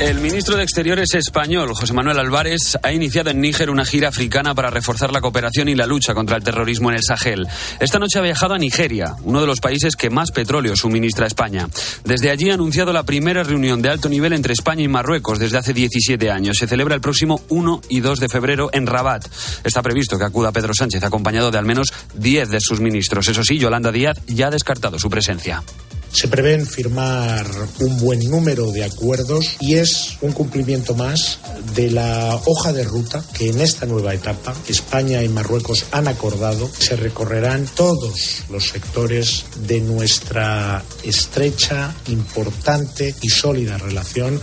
El ministro de Exteriores español, José Manuel Álvarez, ha iniciado en Níger una gira africana para reforzar la cooperación y la lucha contra el terrorismo en el Sahel. Esta noche ha viajado a Nigeria, uno de los países que más petróleo suministra a España. Desde allí ha anunciado la primera reunión de alto nivel entre España y Marruecos desde hace 17 años. Se celebra el próximo 1 y 2 de febrero en Rabat. Está previsto que acuda Pedro Sánchez acompañado de al menos 10 de sus ministros. Eso sí, Yolanda Díaz ya ha descartado su presencia. Se prevén firmar un buen número de acuerdos y es un cumplimiento más de la hoja de ruta que en esta nueva etapa España y Marruecos han acordado. Se recorrerán todos los sectores de nuestra estrecha, importante y sólida relación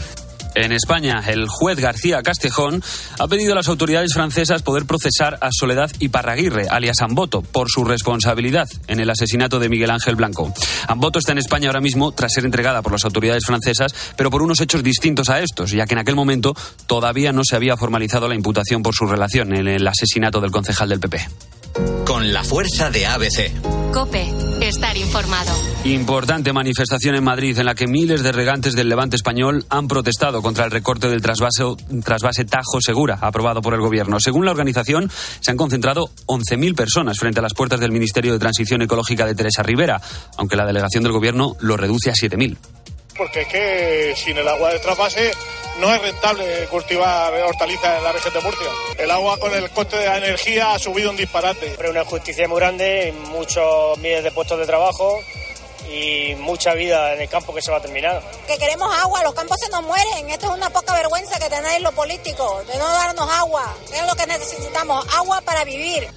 en España, el juez García Castejón ha pedido a las autoridades francesas poder procesar a Soledad Iparraguirre, alias Amboto, por su responsabilidad en el asesinato de Miguel Ángel Blanco. Amboto está en España ahora mismo tras ser entregada por las autoridades francesas, pero por unos hechos distintos a estos, ya que en aquel momento todavía no se había formalizado la imputación por su relación en el asesinato del concejal del PP. Con la fuerza de ABC. Cope, estar informado. Importante manifestación en Madrid en la que miles de regantes del levante español han protestado contra el recorte del trasvase, trasvase Tajo Segura, aprobado por el gobierno. Según la organización, se han concentrado 11.000 personas frente a las puertas del Ministerio de Transición Ecológica de Teresa Rivera, aunque la delegación del gobierno lo reduce a 7.000 porque es que sin el agua de trasvase no es rentable cultivar hortalizas en la región de Murcia. El agua con el coste de la energía ha subido un disparate. Pero una injusticia muy grande, muchos miles de puestos de trabajo y mucha vida en el campo que se va a terminar. Que queremos agua, los campos se nos mueren. Esto es una poca vergüenza que tenéis los políticos, de no darnos agua. Es lo que necesitamos, agua para vivir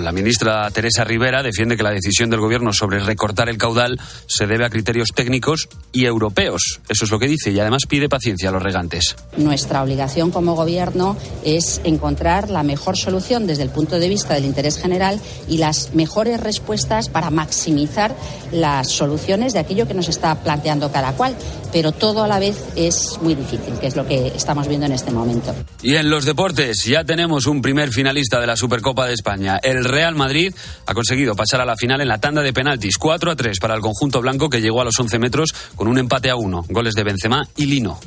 la ministra Teresa Rivera defiende que la decisión del gobierno sobre recortar el caudal se debe a criterios técnicos y europeos. Eso es lo que dice y además pide paciencia a los regantes. Nuestra obligación como gobierno es encontrar la mejor solución desde el punto de vista del interés general y las mejores respuestas para maximizar las soluciones de aquello que nos está planteando cada cual. Pero todo a la vez es muy difícil, que es lo que estamos viendo en este momento. Y en los deportes ya tenemos un primer finalista de la Supercopa de España. El el Real Madrid ha conseguido pasar a la final en la tanda de penaltis 4 a 3 para el conjunto blanco que llegó a los 11 metros con un empate a 1. Goles de Benzema y Lino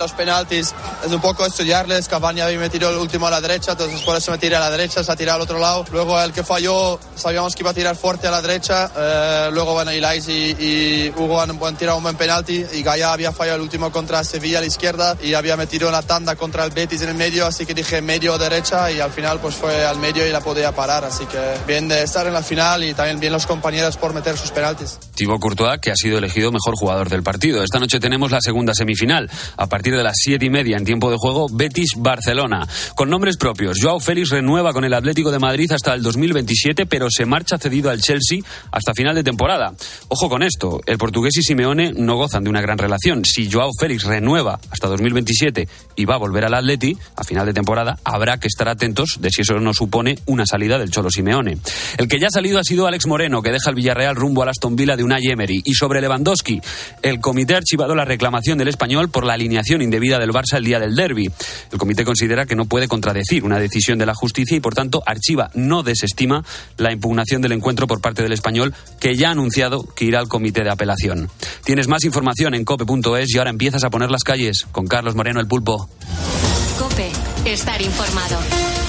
los penaltis es un poco estudiarles. Cavani había metido el último a la derecha, entonces por eso me tiré a la derecha, se ha tirado al otro lado. Luego el que falló, sabíamos que iba a tirar fuerte a la derecha. Eh, luego, bueno, Ilais y, y, Hugo han, tirado un buen penalti y Gaia había fallado el último contra Sevilla a la izquierda y había metido la tanda contra el Betis en el medio, así que dije medio derecha y al final pues fue al medio y la podía parar. Así que bien de estar en la final y también bien los compañeros por meter sus penaltis. Thibaut Courtois, que ha sido elegido mejor jugador del partido. Esta noche tenemos la segunda semifinal. A partir de las siete y media en tiempo de juego, Betis-Barcelona. Con nombres propios, Joao Félix renueva con el Atlético de Madrid hasta el 2027, pero se marcha cedido al Chelsea hasta final de temporada. Ojo con esto, el portugués y Simeone no gozan de una gran relación. Si Joao Félix renueva hasta 2027 y va a volver al Atleti a final de temporada, habrá que estar atentos de si eso no supone una salida del Cholo Simeone. El que ya ha salido ha sido Alex Moreno, que deja el Villarreal rumbo al Aston Villa de Unai Emery. Y sobre Lewandowski, el comité ha archivado la reclamación del español por la alineación indebida del Barça el día del derby. El comité considera que no puede contradecir una decisión de la justicia y, por tanto, archiva, no desestima la impugnación del encuentro por parte del español, que ya ha anunciado que irá al comité de apelación. Tienes más información en cope.es y ahora empiezas a poner las calles con Carlos Moreno el Pulpo. Cope, estar informado.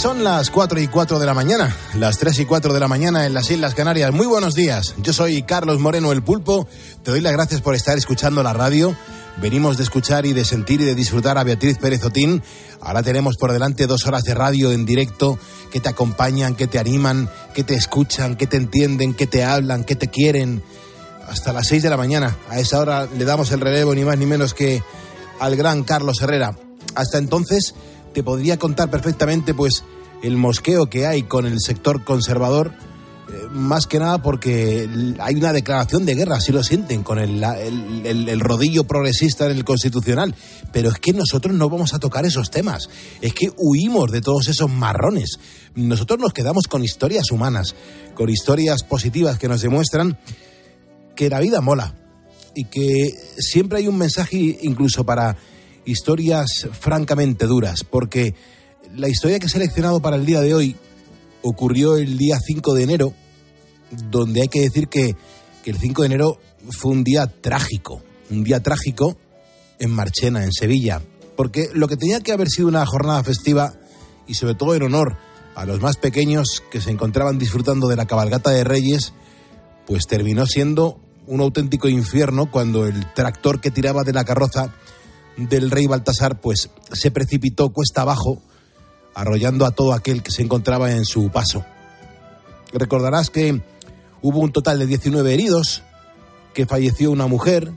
Son las 4 y 4 de la mañana, las 3 y 4 de la mañana en las Islas Canarias. Muy buenos días, yo soy Carlos Moreno el Pulpo, te doy las gracias por estar escuchando la radio. Venimos de escuchar y de sentir y de disfrutar a Beatriz Pérez Otín. Ahora tenemos por delante dos horas de radio en directo que te acompañan, que te animan, que te escuchan, que te entienden, que te hablan, que te quieren. Hasta las 6 de la mañana. A esa hora le damos el relevo ni más ni menos que al gran Carlos Herrera. Hasta entonces te podría contar perfectamente pues el mosqueo que hay con el sector conservador, eh, más que nada porque hay una declaración de guerra, si lo sienten, con el, el, rodillo progresista en el constitucional. Pero es que nosotros no vamos a tocar esos temas, es que huimos de todos esos marrones. Nosotros nos quedamos con historias humanas, con historias positivas que nos demuestran que la vida mola y que siempre hay un mensaje incluso para historias francamente duras, porque la historia que he seleccionado para el día de hoy ocurrió el día 5 de enero, donde hay que decir que, el 5 de enero fue un día trágico, un día trágico en Marchena, en Sevilla, porque lo que tenía que haber sido una jornada festiva y sobre todo en honor a los más pequeños que se encontraban disfrutando de la cabalgata de Reyes, pues terminó siendo un auténtico infierno cuando el tractor que tiraba de la carroza del rey Baltasar pues se precipitó cuesta abajo, arrollando a todo aquel que se encontraba en su paso. Recordarás que hubo un total de 19 heridos, que falleció una mujer,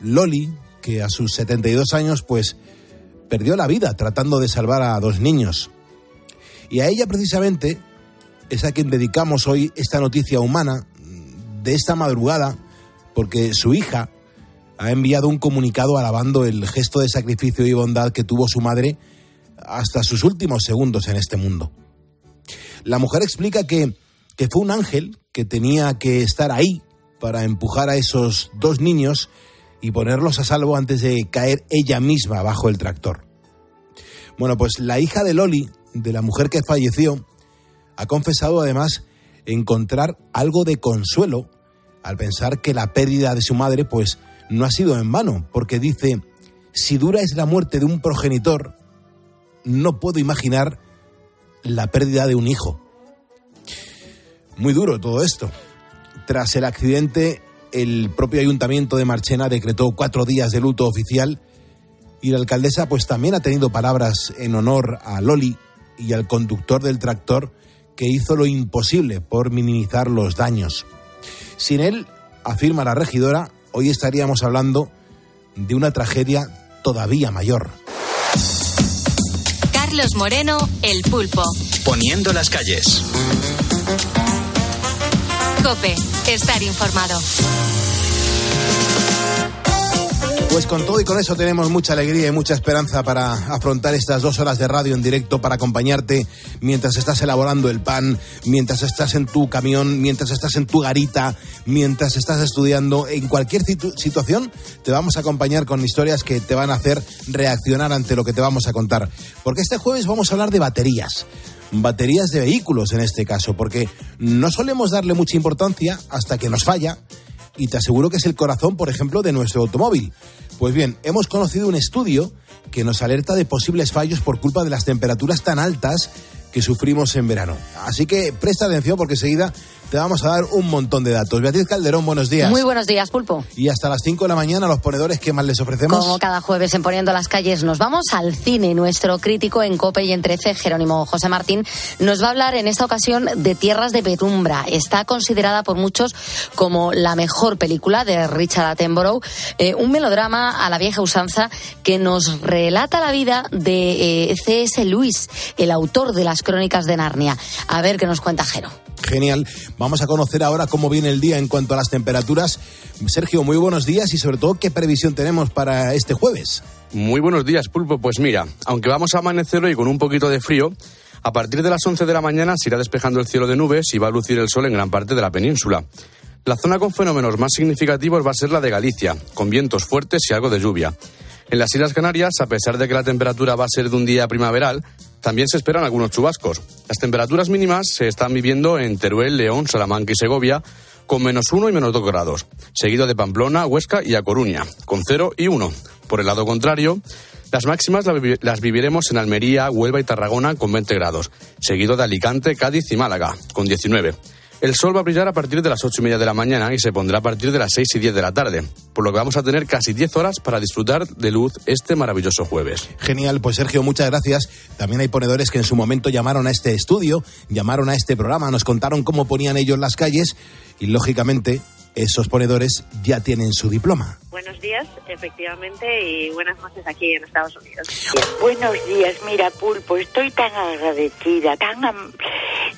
Loli, que a sus 72 años pues perdió la vida tratando de salvar a dos niños. Y a ella precisamente es a quien dedicamos hoy esta noticia humana de esta madrugada, porque su hija ha enviado un comunicado alabando el gesto de sacrificio y bondad que tuvo su madre hasta sus últimos segundos en este mundo. La mujer explica que, que fue un ángel que tenía que estar ahí para empujar a esos dos niños y ponerlos a salvo antes de caer ella misma bajo el tractor. Bueno, pues la hija de Loli, de la mujer que falleció, ha confesado además encontrar algo de consuelo al pensar que la pérdida de su madre pues no ha sido en vano, porque dice, si dura es la muerte de un progenitor, no puedo imaginar la pérdida de un hijo. Muy duro todo esto. Tras el accidente, el propio ayuntamiento de Marchena decretó cuatro días de luto oficial y la alcaldesa pues también ha tenido palabras en honor a Loli y al conductor del tractor que hizo lo imposible por minimizar los daños. Sin él, afirma la regidora, hoy estaríamos hablando de una tragedia todavía mayor. Carlos Moreno, El Pulpo. Poniendo las calles. Cope, estar informado. Pues con todo y con eso tenemos mucha alegría y mucha esperanza para afrontar estas dos horas de radio en directo para acompañarte mientras estás elaborando el pan, mientras estás en tu camión, mientras estás en tu garita, mientras estás estudiando. En cualquier situación te vamos a acompañar con historias que te van a hacer reaccionar ante lo que te vamos a contar. Porque este jueves vamos a hablar de baterías baterías de vehículos en este caso, porque no solemos darle mucha importancia hasta que nos falla y te aseguro que es el corazón, por ejemplo, de nuestro automóvil. Pues bien, hemos conocido un estudio que nos alerta de posibles fallos por culpa de las temperaturas tan altas que sufrimos en verano. Así que presta atención porque enseguida te vamos a dar un montón de datos. Beatriz Calderón, buenos días. Muy buenos días, Pulpo. Y hasta las 5 de la mañana, los ponedores, ¿qué más les ofrecemos? Como cada jueves en Poniendo las Calles, nos vamos al cine. Nuestro crítico en COPE y en 13, Jerónimo José Martín, nos va a hablar en esta ocasión de Tierras de Petumbra. Está considerada por muchos como la mejor película de Richard Attenborough, eh, un melodrama a la vieja usanza que nos relata la vida de eh, C.S. Lewis, el autor de las crónicas de Narnia. A ver qué nos cuenta Jero. Genial. Vamos a conocer ahora cómo viene el día en cuanto a las temperaturas. Sergio, muy buenos días y sobre todo qué previsión tenemos para este jueves. Muy buenos días, Pulpo. Pues mira, aunque vamos a amanecer hoy con un poquito de frío, a partir de las 11 de la mañana se irá despejando el cielo de nubes y va a lucir el sol en gran parte de la península. La zona con fenómenos más significativos va a ser la de Galicia, con vientos fuertes y algo de lluvia. En las Islas Canarias, a pesar de que la temperatura va a ser de un día primaveral, también se esperan algunos chubascos. Las temperaturas mínimas se están viviendo en Teruel, León, Salamanca y Segovia, con menos uno y menos dos grados, seguido de Pamplona, Huesca y A Coruña, con cero y uno. Por el lado contrario, las máximas las viviremos en Almería, Huelva y Tarragona con 20 grados, seguido de Alicante, Cádiz y Málaga, con 19. El sol va a brillar a partir de las ocho y media de la mañana y se pondrá a partir de las seis y diez de la tarde, por lo que vamos a tener casi diez horas para disfrutar de luz este maravilloso jueves. Genial, pues Sergio, muchas gracias. También hay ponedores que en su momento llamaron a este estudio, llamaron a este programa, nos contaron cómo ponían ellos las calles y lógicamente esos ponedores ya tienen su diploma. Buenos días, efectivamente, y buenas noches aquí en Estados Unidos. Buenos días, mira Pulpo, estoy tan agradecida, tan am-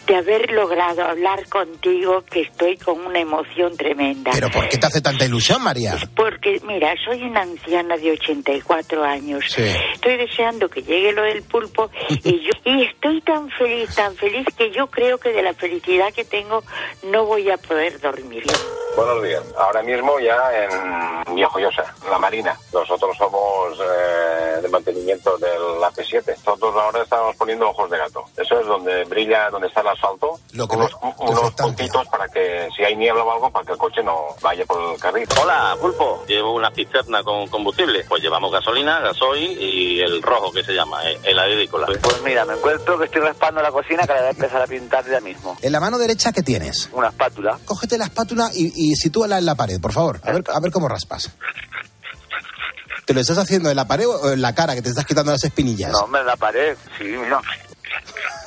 de haber logrado hablar contigo que estoy con una emoción tremenda. ¿Pero por qué te hace tanta ilusión, María? Porque, mira, soy una anciana de 84 años. Sí. Estoy deseando que llegue lo del pulpo y yo y estoy tan feliz, tan feliz que yo creo que de la felicidad que tengo no voy a poder dormir. Buenos días. Ahora mismo ya en Viejoyosa, la Marina. Nosotros somos eh, de mantenimiento del AP7. Nosotros ahora estamos poniendo ojos de gato. Eso es donde brilla, donde está el asfalto. unos unos puntitos para que si hay niebla o algo, para que el coche no vaya por el carril. Hola, Pulpo. Llevo una cisterna con combustible. Pues llevamos gasolina, gasoil y el rojo que se llama, eh, el agrícola. Pues mira, me encuentro que estoy raspando la cocina que la voy a empezar a pintar ya mismo. En la mano derecha, ¿qué tienes? Una espátula. Cógete la espátula y, y sitúala en la pared, por favor. A ver, a ver cómo raspas. ¿Te lo estás haciendo en la pared o en la cara, que te estás quitando las espinillas? No, me la pared. Sí, mira.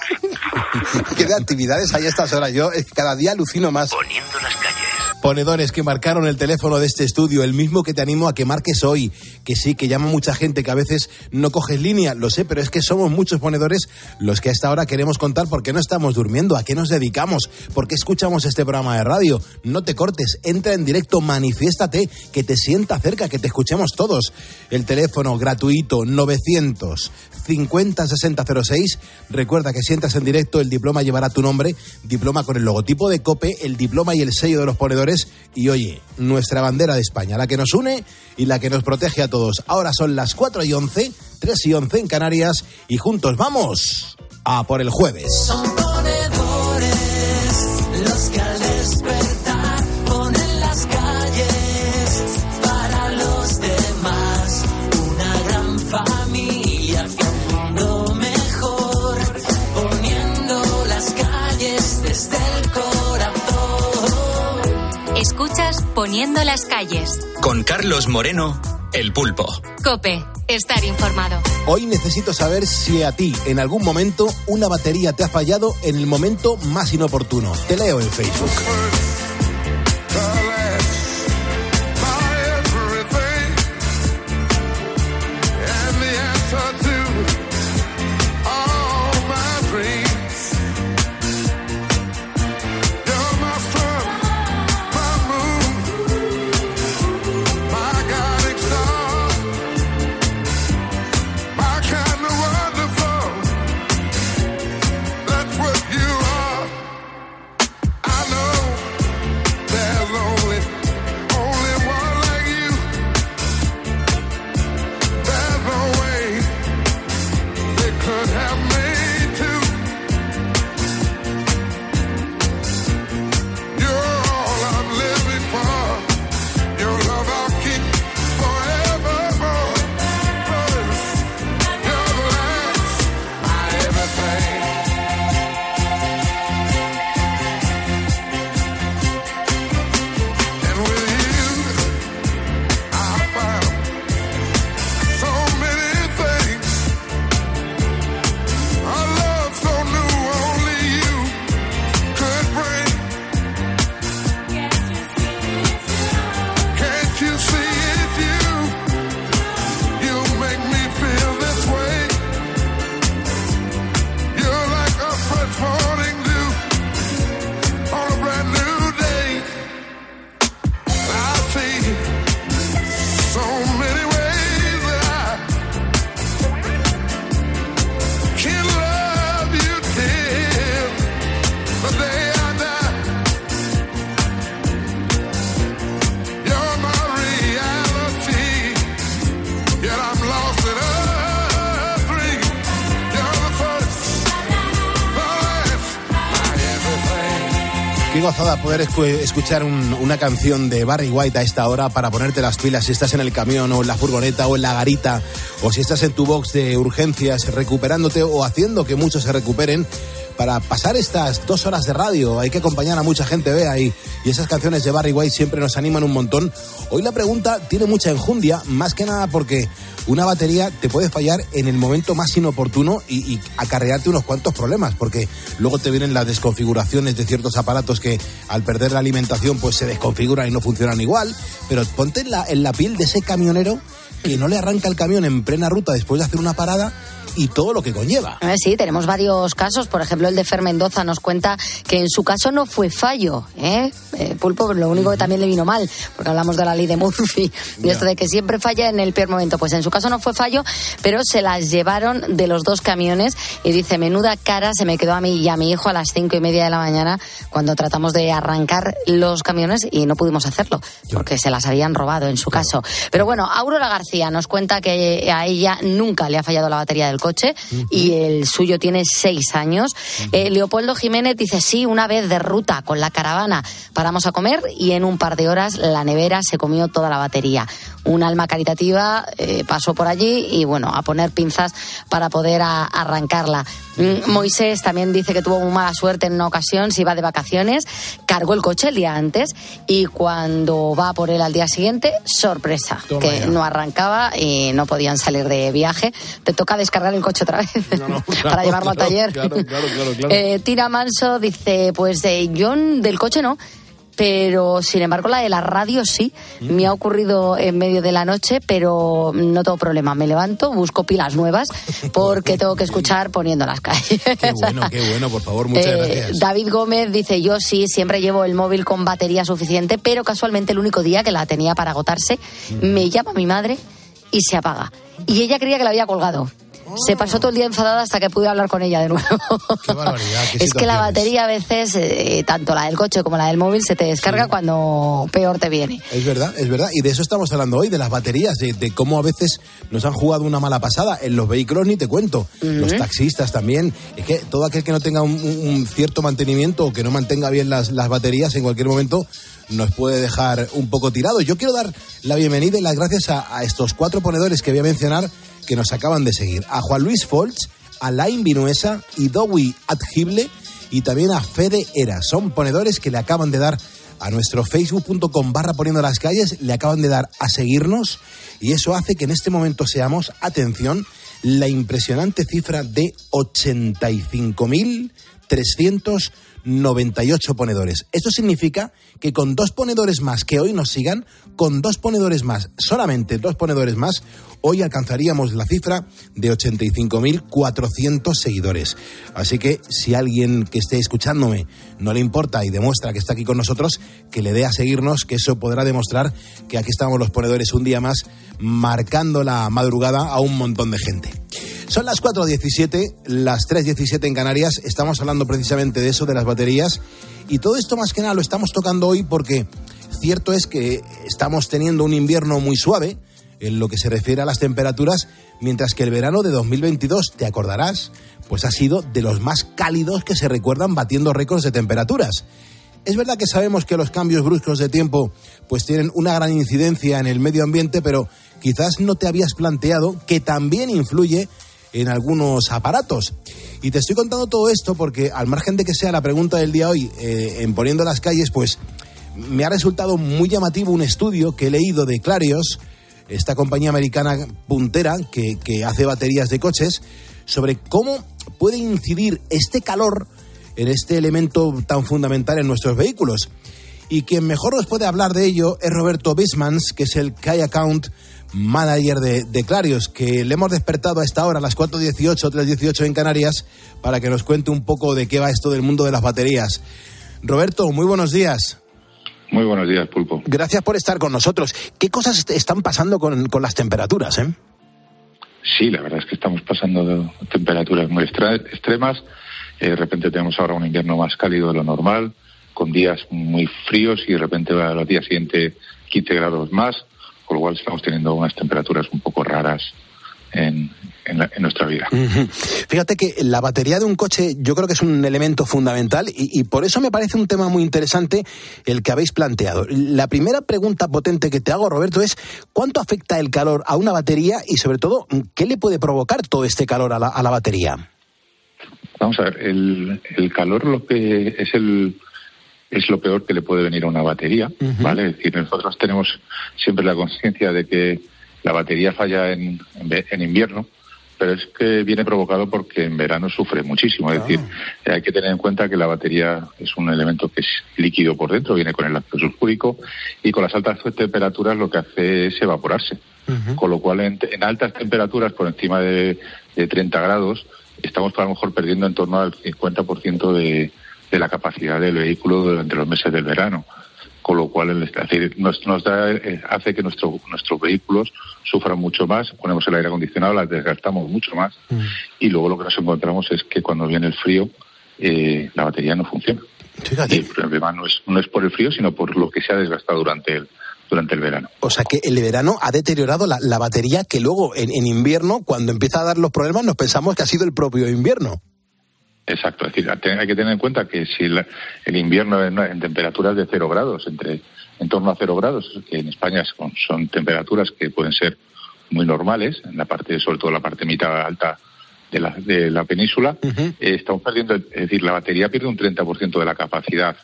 ¿Qué de actividades hay a estas horas? Yo eh, cada día alucino más. Poniendo las calles. Ponedores que marcaron el teléfono de este estudio, el mismo que te animo a que marques hoy, que sí, que llama mucha gente, que a veces no coges línea, lo sé, pero es que somos muchos ponedores los que a esta hora queremos contar por qué no estamos durmiendo, a qué nos dedicamos, por qué escuchamos este programa de radio. No te cortes, entra en directo, manifiéstate, que te sienta cerca, que te escuchemos todos. El teléfono gratuito 900 50 60 06. Recuerda que si entras en directo, el diploma llevará tu nombre, diploma con el logotipo de COPE, el diploma y el sello de los ponedores. Y oye, nuestra bandera de España, la que nos une y la que nos protege a todos. Ahora son las 4 y 11, 3 y 11 en Canarias, y juntos vamos a por el jueves. Son ponedores los que al despertar ponen las calles para los demás. Una gran familia un mundo mejor, poniendo las calles desde el corazón. Escuchas Poniendo las calles. Con Carlos Moreno, el pulpo. Cope, estar informado. Hoy necesito saber si a ti en algún momento una batería te ha fallado en el momento más inoportuno. Te leo en Facebook. Poder escu- escuchar un- una canción de Barry White a esta hora para ponerte las pilas si estás en el camión o en la furgoneta o en la garita o si estás en tu box de urgencias recuperándote o haciendo que muchos se recuperen para pasar estas dos horas de radio. Hay que acompañar a mucha gente, vea, y, y esas canciones de Barry White siempre nos animan un montón. Hoy la pregunta tiene mucha enjundia, más que nada porque una batería te puede fallar en el momento más inoportuno y, acarrearte unos cuantos problemas, porque luego te vienen las desconfiguraciones de ciertos aparatos que al perder la alimentación pues se desconfiguran y no funcionan igual. Pero ponte en la, en la piel de ese camionero que no le arranca el camión en plena ruta después de hacer una parada y todo lo que conlleva. Eh, Sí, tenemos varios casos. Por ejemplo, el de Fer Mendoza nos cuenta que en su caso no fue fallo. ¿eh? Eh, Pulpo, lo único que también le vino mal, porque hablamos de la ley de Murphy, y esto de que siempre falla en el peor momento. Pues en su caso no fue fallo, pero se las llevaron de los dos camiones y dice, menuda cara se me quedó a mí y a mi hijo a las cinco y media de la mañana cuando tratamos de arrancar los camiones y no pudimos hacerlo, porque se las habían robado en su caso. Pero bueno, Aurora García nos cuenta que a ella nunca le ha fallado la batería del coche y el suyo tiene seis años. Eh, Leopoldo Jiménez dice, sí, una vez de ruta con la caravana paramos a comer y en un par de horas la nevera se comió toda la batería. Un alma caritativa eh, pasó por allí y bueno, a poner pinzas para poder a- arrancarla. Mm, Moisés también dice que tuvo muy mala suerte en una ocasión, se iba de vacaciones, cargó el coche el día antes y cuando va por él al día siguiente, sorpresa, Toma que ya. no arrancaba y no podían salir de viaje. Te toca descargar el coche otra vez para llevarlo al Claro, taller. claro, claro, claro, claro. Eh, Tira Manso dice, pues eh, yo del coche no, pero sin embargo la de la radio sí. Mm. Me ha ocurrido en medio de la noche, pero no tengo problema. Me levanto, busco pilas nuevas porque tengo que escuchar poniendo las calles. Qué bueno, qué bueno, por favor, muchas Eh, gracias. David Gómez dice, yo sí, siempre llevo el móvil con batería suficiente, pero casualmente el único día que la tenía para agotarse, me llama mi madre y se apaga. Y ella creía que la había colgado. Se pasó todo el día enfadada hasta que pude hablar con ella de nuevo. Qué barbaridad, qué es que la batería a veces, eh, tanto la del coche como la del móvil, se te descarga cuando peor te viene. Es verdad, es verdad. Y de eso estamos hablando hoy, de las baterías, de, de cómo a veces nos han jugado una mala pasada. En los vehículos ni te cuento. Los taxistas también. Es que todo aquel que no tenga un, un- un cierto mantenimiento o que no mantenga bien las, las baterías en cualquier momento nos puede dejar un poco tirados. Yo quiero dar la bienvenida y las gracias a, estos cuatro ponedores que voy a mencionar que nos acaban de seguir. A Juan Luis Folch, a Lain Vinuesa y Dowi Adgible y también a Fede Era. Son ponedores que le acaban de dar a nuestro facebook.com barra poniendo las calles, le acaban de dar a seguirnos y eso hace que en este momento seamos, atención, la impresionante cifra de 85.398 ponedores. Esto significa que con dos ponedores más que hoy nos sigan, con dos ponedores más, solamente dos ponedores más, hoy alcanzaríamos la cifra de 85.400 seguidores. Así que si alguien que esté escuchándome no le importa y demuestra que está aquí con nosotros, que le dé a seguirnos, que eso podrá demostrar que aquí estamos los ponedores un día más, marcando la madrugada a un montón de gente. Son las 4.17, las 3.17 en Canarias, estamos hablando precisamente de eso, de las baterías, y todo esto más que nada lo estamos tocando hoy porque cierto es que estamos teniendo un invierno muy suave en lo que se refiere a las temperaturas, mientras que el verano de 2022, te acordarás, pues ha sido de los más cálidos que se recuerdan batiendo récords de temperaturas. Es verdad que sabemos que los cambios bruscos de tiempo pues tienen una gran incidencia en el medio ambiente, pero quizás no te habías planteado que también influye en algunos aparatos. Y te estoy contando todo esto porque al margen de que sea la pregunta del día hoy eh, en poniendo las calles, pues me ha resultado muy llamativo un estudio que he leído de Clarios, esta compañía americana puntera que, hace baterías de coches, sobre cómo puede incidir este calor en este elemento tan fundamental en nuestros vehículos. Y quien mejor nos puede hablar de ello es Roberto Bismans, que es el Key Account Manager de, de Clarios, que le hemos despertado a esta hora, a las 4.18, 3.18 en Canarias, para que nos cuente un poco de qué va esto del mundo de las baterías. Roberto, muy buenos días. Muy buenos días, Pulpo. Gracias por estar con nosotros. ¿Qué cosas est- están pasando con, con las temperaturas? Eh? Sí, la verdad es que estamos pasando de temperaturas muy extremas. Eh, de repente tenemos ahora un invierno más cálido de lo normal, con días muy fríos y de repente a los días siguientes 15 grados más, con lo cual estamos teniendo unas temperaturas un poco raras en, en la- en nuestra vida. Fíjate que la batería de un coche yo creo que es un elemento fundamental y, y por eso me parece un tema muy interesante el que habéis planteado. La primera pregunta potente que te hago, Roberto, es ¿cuánto afecta el calor a una batería y sobre todo qué le puede provocar todo este calor a la, a la batería? Vamos a ver, el, el calor lo que es el es lo peor que le puede venir a una batería, ¿vale? Es decir, nosotros tenemos siempre la conciencia de que la batería falla en, en, invierno, pero es que viene provocado porque en verano sufre muchísimo. Es decir, eh, hay que tener en cuenta que la batería es un elemento que es líquido por dentro, viene con el ácido sulfúrico y con las altas temperaturas lo que hace es evaporarse. Con lo cual, en, en altas temperaturas, por encima de, de 30 grados, estamos a lo mejor perdiendo en torno al 50% de, de la capacidad del vehículo durante los meses del verano. Con lo cual, el- es decir, nos, nos da, eh, hace que nuestro, nuestros vehículos sufran mucho más. Ponemos el aire acondicionado, las desgastamos mucho más. Y luego lo que nos encontramos es que cuando viene el frío, eh, la batería no funciona. Y el problema no es, no es por el frío, sino por lo que se ha desgastado durante el, durante el verano. O sea que el verano ha deteriorado la, la batería que luego en, en invierno, cuando empieza a dar los problemas, nos pensamos que ha sido el propio invierno. Exacto, es decir, hay que tener en cuenta que si la- el invierno en, en temperaturas de cero grados, entre en torno a cero grados, que en España son, temperaturas que pueden ser muy normales, en la parte, sobre todo la parte mitad alta de la, de la península, eh, estamos perdiendo, es decir, la batería pierde un 30% de la capacidad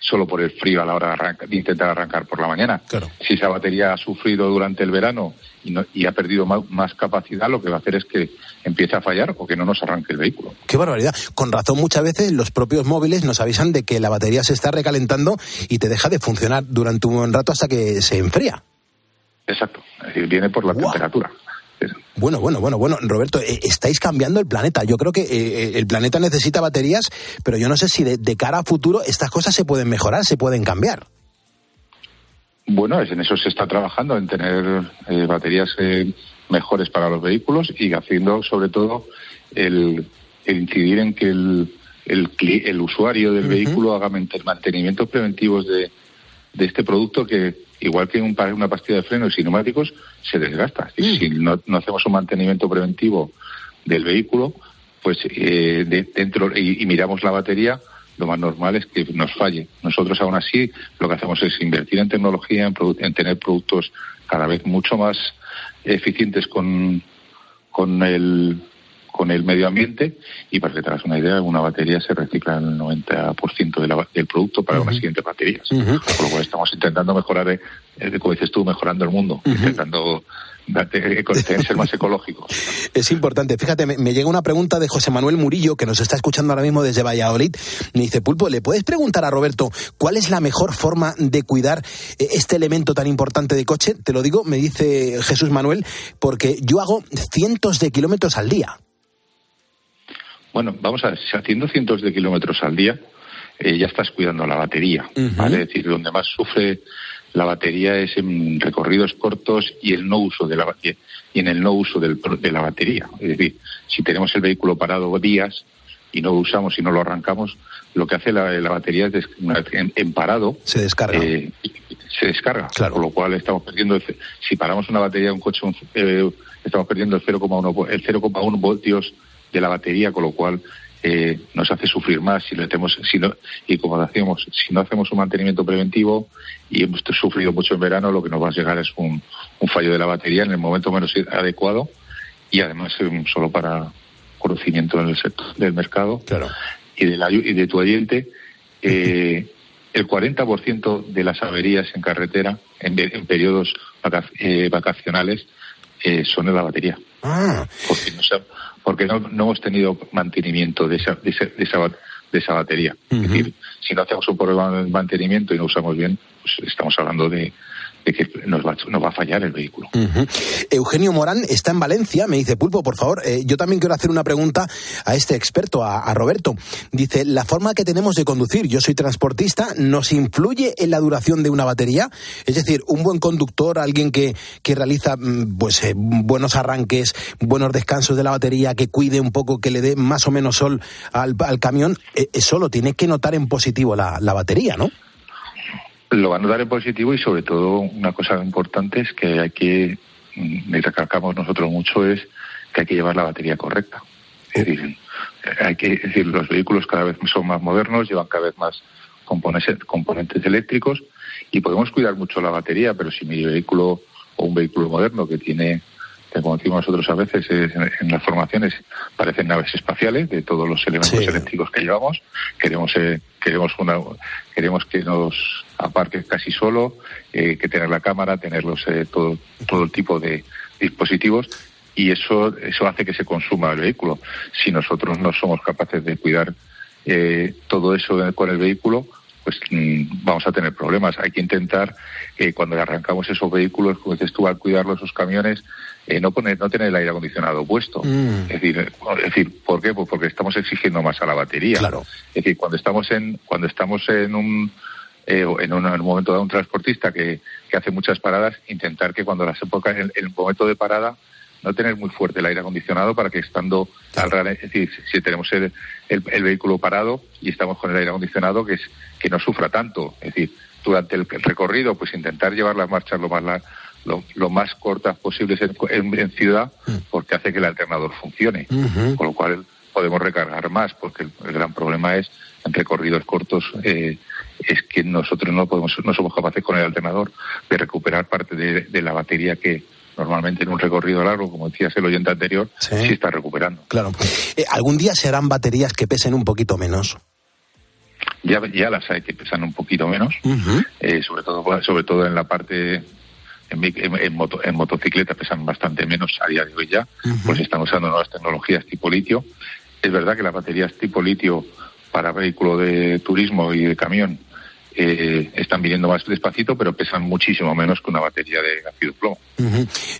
solo por el frío a la hora de, arranca- de intentar arrancar por la mañana. Si esa batería ha sufrido durante el verano y, no- y ha perdido más, capacidad, lo que va a hacer es que empiece a fallar o que no nos arranque el vehículo. Qué barbaridad. Con razón, muchas veces los propios móviles nos avisan de que la batería se está recalentando y te deja de funcionar durante un buen rato hasta que se enfría. Exacto, es decir, viene por la temperatura. Bueno, bueno, bueno, bueno. Roberto, eh, estáis cambiando el planeta. Yo creo que eh, el planeta necesita baterías, pero yo no sé si de, de cara a futuro estas cosas se pueden mejorar, se pueden cambiar. Bueno, es- en eso se está trabajando, en tener eh, baterías eh, mejores para los vehículos y haciendo sobre todo el, el incidir en que el, el, usuario del vehículo haga manten- mantenimientos preventivos de, de este producto que, igual que un una pastilla de frenos y neumáticos, se desgasta. Y si no, no hacemos un mantenimiento preventivo del vehículo, pues eh, de- dentro y, y miramos la batería, lo más normal es que nos falle. Nosotros aún así lo que hacemos es invertir en tecnología, en, en tener productos cada vez mucho más eficientes con, con el con el medio ambiente y para que te hagas una idea, una batería se recicla el 90% de la del producto para las siguientes baterías. Con lo cual estamos intentando mejorar, eh, eh, como dices tú, mejorando el mundo, intentando darte- eh, con- ser más ecológicos. Es importante. Fíjate, me, me llega una pregunta de José Manuel Murillo, que nos está escuchando ahora mismo desde Valladolid. Me dice, Pulpo, ¿le puedes preguntar a Roberto cuál es la mejor forma de cuidar eh, este elemento tan importante de coche? Te lo digo, me dice Jesús Manuel, porque yo hago cientos de kilómetros al día. Bueno, vamos a ver, si haciendo cientos de kilómetros al día, eh, ya estás cuidando la batería, ¿vale? Es decir, donde más sufre la batería es en recorridos cortos y el no uso de la ba- y en el no uso del de la batería. Es decir, si tenemos el vehículo parado días y no lo usamos y no lo arrancamos, lo que hace la, la batería es des- en, en parado se descarga. eh, se descarga, con lo cual estamos perdiendo, el si paramos una batería de un coche, un- eh, estamos perdiendo el 0,1 vo- el 0,1 voltios de la batería, con lo cual eh, nos hace sufrir más si le hacemos, si no, y como decíamos, si no hacemos un mantenimiento preventivo y hemos sufrido mucho en verano, lo que nos va a llegar es un, un fallo de la batería en el momento menos adecuado y además eh, solo para conocimiento en el sector del mercado y de, la, y de tu oyente, eh, el 40% de las averías en carretera en, en periodos eh, vacacionales eh, son de la batería. Porque, no, se porque no, no hemos tenido mantenimiento de esa, de esa, de esa, de esa batería. Es decir, si no hacemos un programa de mantenimiento y no usamos bien, pues estamos hablando de, de que nos va, a fallar el vehículo. Eugenio Morán está en Valencia, me dice, Pulpo, por favor, eh, yo también quiero hacer una pregunta a este experto, a, Roberto. Dice, la forma que tenemos de conducir, yo soy transportista, ¿nos influye en la duración de una batería? Es decir, un buen conductor, alguien que, que realiza mm, pues, eh, buenos arranques, buenos descansos de la batería, que cuide un poco, que le dé más o menos sol al, camión, eh, eso lo tiene que notar en positivo la, la batería, ¿no? Lo va a notar en positivo y sobre todo una cosa importante es que hay que, mm, y recalcamos nosotros mucho, es que hay que llevar la batería correcta. Es decir, hay que, es decir, los vehículos cada vez son más modernos, llevan cada vez más componentes, componentes eléctricos y podemos cuidar mucho la batería, pero si mi vehículo o un vehículo moderno que tiene que como decimos nosotros a veces es- en, las formaciones parecen naves espaciales de todos los elementos Sí. eléctricos que llevamos. Queremos eh, queremos una queremos que nos aparque casi solo, eh, que tener la cámara, tener los, eh, todo todo el tipo de dispositivos y eso eso hace que se consuma el vehículo. Si nosotros no somos capaces de cuidar todo eso con el vehículo, pues mm, vamos a tener problemas. Hay que intentar que cuando arrancamos esos vehículos, como dices tú, al cuidarlos, esos camiones, eh, no poner, no tener el aire acondicionado puesto. Mm. Es decir, eh, es decir, ¿por qué? Pues porque estamos exigiendo más a la batería. Claro. Es decir, cuando estamos en, cuando estamos en un eh, en, un, en un momento de un transportista que, que hace muchas paradas, intentar que cuando las épocas, en el momento de parada, no tener muy fuerte el aire acondicionado para que estando al ra- es decir, si tenemos el, el- el vehículo parado y estamos con el aire acondicionado, que es que no sufra tanto. Es decir, durante el, el recorrido, pues intentar llevar las marchas lo más lo, lo más cortas posibles en, en- en ciudad, porque hace que el alternador funcione. Con lo cual podemos recargar más, porque el, el gran problema es en recorridos cortos eh, es que nosotros no podemos no somos capaces con el alternador de recuperar parte de, de la batería que normalmente en un recorrido largo, como decías el oyente anterior, sí, está recuperando. Claro. Eh, ¿Algún día se harán baterías que pesen un poquito menos? Ya, ya las hay que pesan un poquito menos, eh, sobre todo sobre todo en la parte en, en, moto- en motocicleta pesan bastante menos a día de hoy ya, pues están usando nuevas tecnologías tipo litio. Es verdad que las baterías tipo litio para vehículo de turismo y de camión eh, están viniendo más despacito, pero pesan muchísimo menos que una batería de ácido plomo.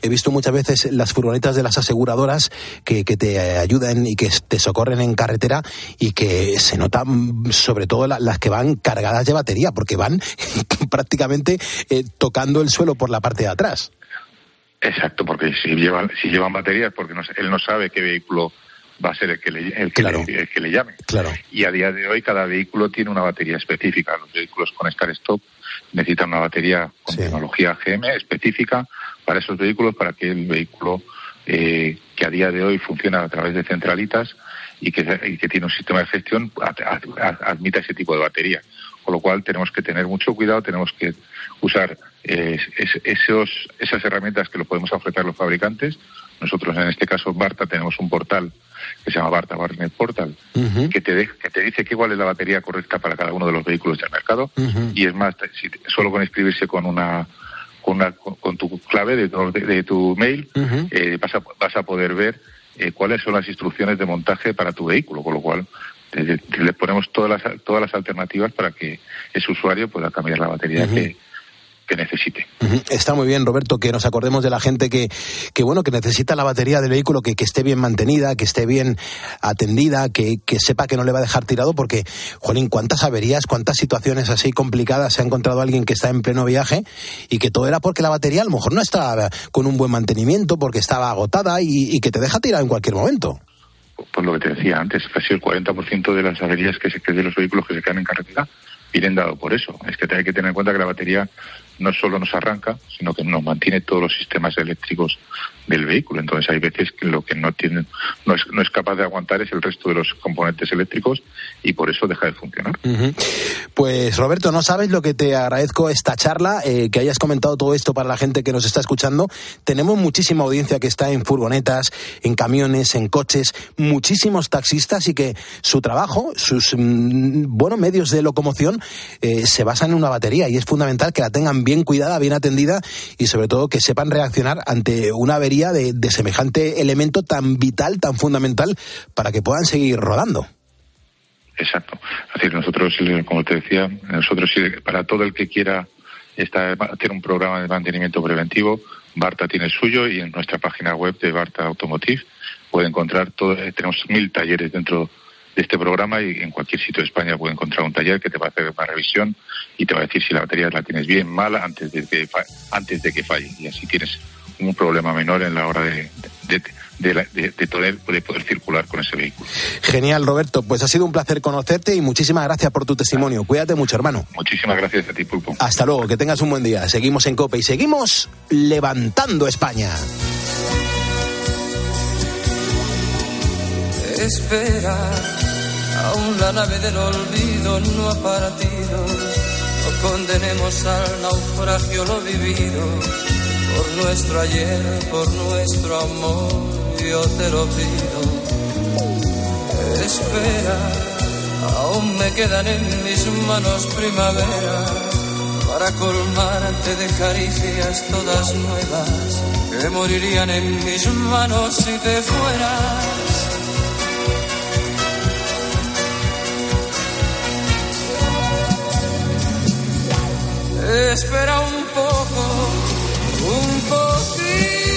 He visto muchas veces las furgonetas de las aseguradoras que, que te ayudan y que te socorren en carretera y que se notan sobre todo la- las que van cargadas de batería, porque van prácticamente eh, tocando el suelo por la parte de atrás. Exacto, porque si llevan, si llevan baterías, porque no, él no sabe qué vehículo va a ser el que le, el que le- el que le llame. Claro. Y a día de hoy cada vehículo tiene una batería específica. Los vehículos con Star Stop necesitan una batería con tecnología GM específica para esos vehículos, para que el vehículo eh, que a día de hoy funciona a través de centralitas y que, y que tiene un sistema de gestión ad- ad- ad- admita ese tipo de batería. Con lo cual tenemos que tener mucho cuidado, tenemos que usar eh, es- esos, esas herramientas que lo podemos ofrecer los fabricantes. Nosotros en este caso, Barta, tenemos un portal que se llama Barta Barnet Portal, que te, de- que te dice que cuál es la batería correcta para cada uno de los vehículos del mercado. Y es más, si solo con inscribirse con una con, una, con, con tu clave de, tu- de- de tu mail, eh, vas, a, vas a poder ver eh, cuáles son las instrucciones de montaje para tu vehículo, con lo cual le ponemos todas las, todas las alternativas para que ese usuario pueda cambiar la batería que, que necesite. Está muy bien, Roberto, que nos acordemos de la gente que, que bueno, que necesita la batería del vehículo, que, que esté bien mantenida, que esté bien atendida, que, que sepa que no le va a dejar tirado, porque, jolín, cuántas averías, cuántas situaciones así complicadas se ha encontrado alguien que está en pleno viaje y que todo era porque la batería a lo mejor no estaba con un buen mantenimiento, porque estaba agotada y, y que te deja tirado en cualquier momento. Pues lo que te decía antes, casi el 40% de las averías que se que de los vehículos que se quedan en carretera vienen dado por eso. Es que hay que tener en cuenta que la batería no solo nos arranca, sino que nos mantiene todos los sistemas eléctricos del vehículo. Entonces hay veces que lo que no tienen, no es, no es capaz de aguantar es el resto de los componentes eléctricos y por eso deja de funcionar. Pues Roberto, no sabes lo que te agradezco esta charla, eh, que hayas comentado todo esto para la gente que nos está escuchando. Tenemos muchísima audiencia que está en furgonetas, en camiones, en coches, muchísimos taxistas y que su trabajo, sus mm, buenos medios de locomoción eh, se basan en una batería y es fundamental que la tengan bien cuidada, bien atendida y sobre todo que sepan reaccionar ante una avería de, semejante elemento tan vital, tan fundamental para que puedan seguir rodando. Exacto. Es decir, nosotros, eh, como te decía, nosotros sí, para todo el que quiera esta- hacer un programa de mantenimiento preventivo, Barta tiene el suyo y en nuestra página web de Barta Automotive puede encontrar todo, eh, tenemos mil talleres dentro de este programa y en cualquier sitio de España puede encontrar un taller que te va a hacer una revisión y te va a decir si la batería la tienes bien, mala, antes de que, antes de que falle. Y así tienes un problema menor en la hora de, de, de, la- de- de poder, de poder circular con ese vehículo. Genial, Roberto. Pues ha sido un placer conocerte y muchísimas gracias por tu testimonio. Cuídate mucho, hermano. Muchísimas gracias a ti, Pulpo. Hasta luego, que tengas un buen día. Seguimos en Cope y seguimos levantando España. Espera, aún la nave del olvido no ha partido. No condenemos al naufragio lo vivido. Por nuestro ayer, por nuestro amor, yo te lo pido. Espera, aún me quedan en mis manos primavera para colmarte de caricias todas nuevas que morirían en mis manos si te fueras. Espera un poco, un poquito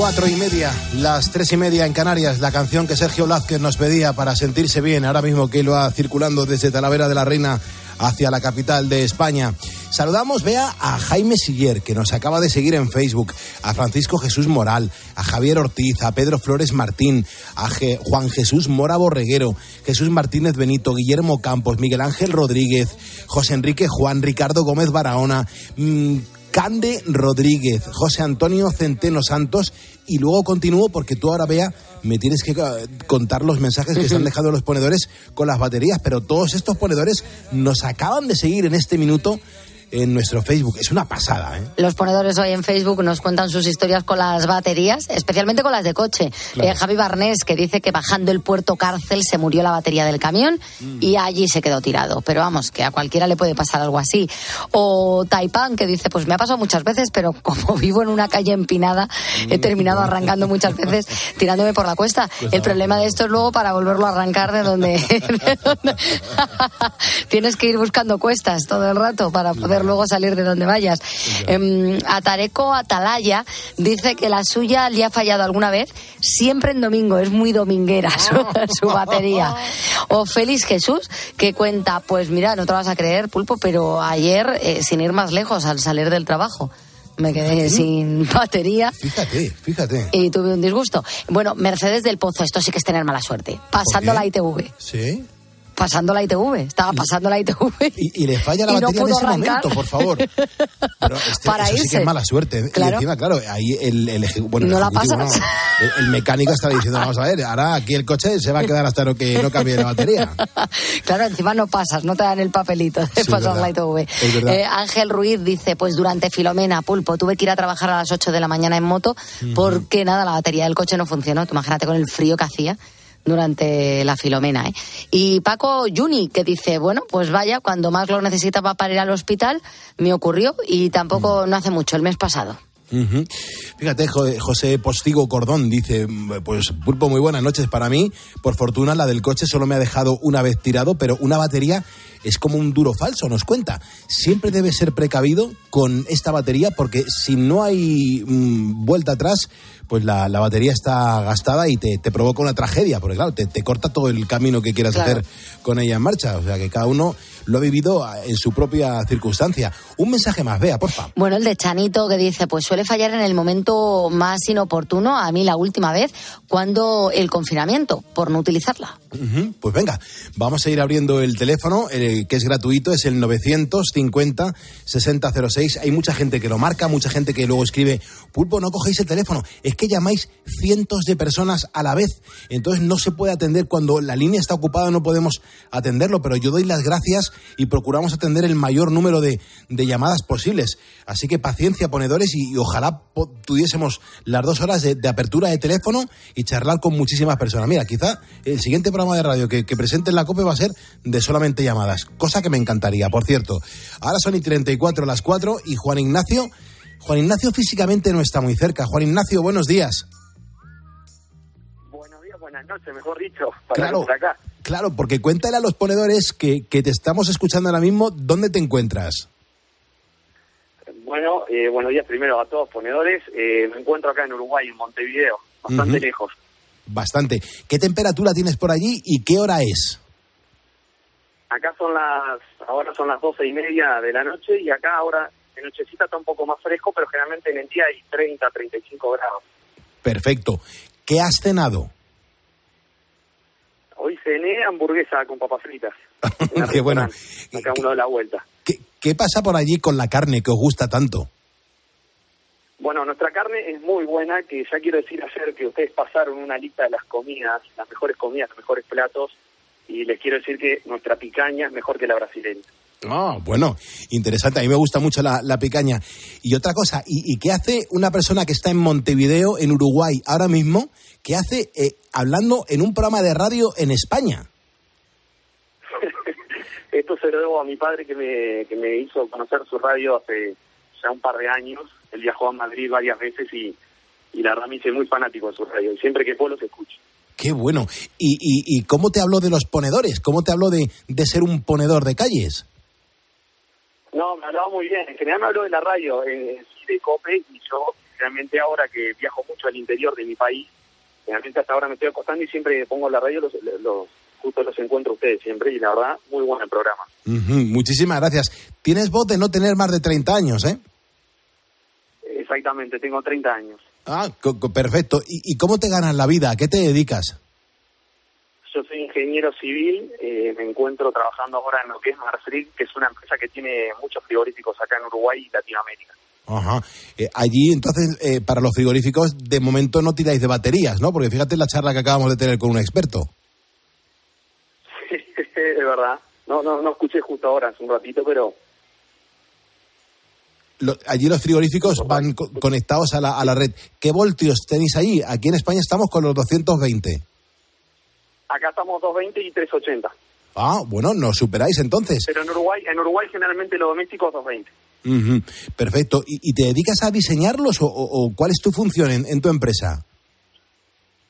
Cuatro y media, las tres y media en Canarias, la canción que Sergio Blázquez nos pedía para sentirse bien, ahora mismo que lo va circulando desde Talavera de la Reina hacia la capital de España. Saludamos, vea, a Jaime Siller, que nos acaba de seguir en Facebook, a Francisco Jesús Moral, a Javier Ortiz, a Pedro Flores Martín, a Juan Jesús Mora Borreguero, Jesús Martínez Benito, Guillermo Campos, Miguel Ángel Rodríguez, José Enrique Juan, Ricardo Gómez Barahona, mm, Cande Rodríguez, José Antonio Centeno Santos y luego continúo porque tú ahora vea me tienes que eh, contar los mensajes que están dejando los ponedores con las baterías, pero todos estos ponedores nos acaban de seguir en este minuto en nuestro Facebook. Es una pasada, ¿eh? Los ponedores hoy en Facebook nos cuentan sus historias con las baterías, especialmente con las de coche. Claro. Eh, Javi Barnés, que dice que bajando el puerto cárcel se murió la batería del camión Mm. y allí se quedó tirado. Pero vamos, que a cualquiera le puede pasar algo así. O Taipan, que dice, pues me ha pasado muchas veces, pero como vivo en una calle empinada, he Mm. terminado arrancando muchas veces tirándome por la cuesta. Pues el problema de esto es luego para volverlo a arrancar de donde... de donde- Tienes que ir buscando cuestas todo el rato para poder luego salir de donde vayas. Em, Atareco Atalaya dice que la suya le ha fallado alguna vez, siempre en domingo, es muy dominguera su, su batería. O Félix Jesús, que cuenta, pues mira, no te vas a creer, Pulpo, pero ayer, eh, sin ir más lejos, al salir del trabajo, me quedé sin batería. Fíjate, fíjate. Y tuve un disgusto. Bueno, Mercedes del Pozo, esto sí que es tener mala suerte. Pasando la ITV. ¿Sí? Pasando la ITV. Estaba pasando la ITV. Y, y le falla la no batería en ese arrancar. momento, por favor. Pero este- Para eso sí que irse. es mala suerte. ¿eh? Claro. Y encima, claro, ahí el, el, bueno, el No la pasas. no, el, el mecánico está diciendo, vamos a ver, ahora aquí el coche se va a quedar hasta lo que no cambie la batería. Claro, encima no pasas, no te dan el papelito de Sí, pasar la ITV. Eh, Ángel Ruiz dice, pues durante Filomena, Pulpo, tuve que ir a trabajar a las 8 de la mañana en moto porque nada, la batería del coche no funcionó. Tú imagínate con el frío que hacía durante la Filomena. ¿eh? Y Paco Juni, que dice, bueno, pues vaya, cuando más lo necesitaba para ir al hospital, me ocurrió y tampoco no hace mucho, el mes pasado. Fíjate, Jo- José Postigo Cordón dice, pues Pulpo, muy buenas noches para mí. Por fortuna, la del coche solo me ha dejado una vez tirado, pero una batería es como un duro falso, nos cuenta. Siempre debe ser precavido con esta batería porque si no hay mm, vuelta atrás, pues la, la batería está gastada y te, te provoca una tragedia, porque claro, te, te corta todo el camino que quieras Claro. hacer con ella en marcha. O sea que cada uno lo ha vivido en su propia circunstancia. Un mensaje más, vea, porfa. Bueno, el de Chanito que dice, pues suele fallar en el momento más inoportuno, a mí la última vez, cuando el confinamiento, por no utilizarla. Pues venga, vamos a ir abriendo el teléfono, eh, que es gratuito, es el 950-6006. Hay mucha gente que lo marca, mucha gente que luego escribe, Pulpo, no cogéis el teléfono. Es que llamáis cientos de personas a la vez. Entonces no se puede atender cuando la línea está ocupada, no podemos atenderlo, pero yo doy las gracias y procuramos atender el mayor número de, de llamadas posibles. Así que paciencia, ponedores, y, y ojalá tuviésemos las dos horas de, de apertura de teléfono y charlar con muchísimas personas. Mira, quizá el siguiente programa de radio que, que presente en la COPE va a ser de solamente llamadas, cosa que me encantaría, por cierto. Ahora son y 34 las 4 y Juan Ignacio, Juan Ignacio físicamente no está muy cerca. Juan Ignacio, buenos días. Buenos días, buenas noches, mejor dicho, para Claro. acá. Claro, porque cuéntale a los ponedores que, que te estamos escuchando ahora mismo, ¿dónde te encuentras? Bueno, eh, buenos días primero a todos ponedores. Eh, me encuentro acá en Uruguay, en Montevideo, bastante lejos. Bastante. ¿Qué temperatura tienes por allí y qué hora es? Acá son las, ahora son las doce y media de la noche y acá ahora de nochecita está un poco más fresco, pero generalmente en el día hay 30, 35 grados. Perfecto. ¿Qué has cenado? Hoy cené hamburguesa con papas fritas. Qué bueno. Acá uno de la vuelta. ¿Qué pasa por allí con la carne que os gusta tanto? Bueno, nuestra carne es muy buena, que ya quiero decir ayer que ustedes pasaron una lista de las comidas, las mejores comidas, los mejores platos, y les quiero decir que nuestra picaña es mejor que la brasileña. Ah, bueno, interesante. A mí me gusta mucho la, la picaña. Y otra cosa, ¿y, y qué hace una persona que está en Montevideo, en Uruguay, ahora mismo? ¿Qué hace eh, hablando en un programa de radio en España? Esto se lo debo a mi padre que me, que me hizo conocer su radio hace ya un par de años. Él viajó a Madrid varias veces y, y la verdad me hice muy fanático de su radio. Y siempre que puedo los escucho. Qué bueno. ¿Y, y, y cómo te habló de los ponedores? ¿Cómo te habló de, de ser un ponedor de calles? No, me hablaba muy bien. En general me habló de la radio, eh, de COPE, y yo realmente ahora que viajo mucho al interior de mi país, realmente hasta ahora me estoy acostando y siempre pongo la radio, los, los, justo los encuentro ustedes siempre, y la verdad, muy bueno el programa. Ujú, Muchísimas gracias. Tienes voz de no tener más de 30 años, ¿eh? Exactamente, tengo 30 años. Ah, perfecto. ¿Y, y cómo te ganas la vida? ¿A qué te dedicas? Yo soy ingeniero civil, eh, me encuentro trabajando ahora en lo que es Marfrig, que es una empresa que tiene muchos frigoríficos acá en Uruguay y Latinoamérica. Ajá. Eh, allí, entonces, eh, para los frigoríficos, de momento no tiráis de baterías, ¿no? Porque fíjate la charla que acabamos de tener con un experto. es verdad. No, no, no escuché justo ahora, hace un ratito, pero Lo- allí los frigoríficos van co- conectados a la, a la red. ¿Qué voltios tenéis ahí? Aquí en España estamos con los 220. Acá estamos 220 y 380. Ah, bueno, nos superáis entonces. Pero en Uruguay, en Uruguay generalmente lo doméstico es 220. Ujú, Perfecto. ¿Y, y te dedicas a diseñarlos o, o- o cuál es tu función en, en tu empresa?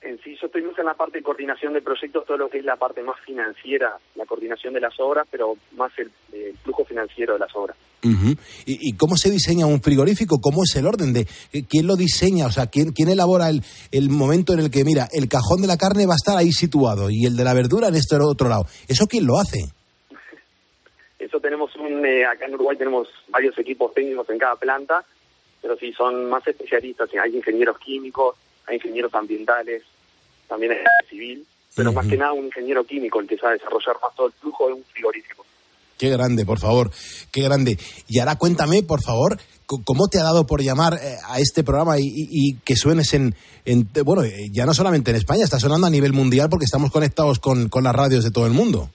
En sí, yo estoy más en la parte de coordinación de proyectos, todo lo que es la parte más financiera, la coordinación de las obras, pero más el, el flujo financiero de las obras. ¿Y, y cómo se diseña un frigorífico? ¿Cómo es el orden de eh, quién lo diseña? O sea, ¿quién, quién elabora el, el momento en el que, mira, el cajón de la carne va a estar ahí situado y el de la verdura en este otro lado? ¿Eso quién lo hace? Eso tenemos un, eh, acá en Uruguay tenemos varios equipos técnicos en cada planta, pero sí son más especialistas, hay ingenieros químicos, hay ingenieros ambientales, también hay civil, pero más que nada un ingeniero químico el que sabe desarrollar más todo el flujo de un frigorífico. Qué grande, por favor, qué grande. Y ahora cuéntame, por favor, cómo te ha dado por llamar eh, a este programa y, y- y que suenes en, en- bueno, eh, ya no solamente en España, está sonando a nivel mundial porque estamos conectados con, con las radios de todo el mundo.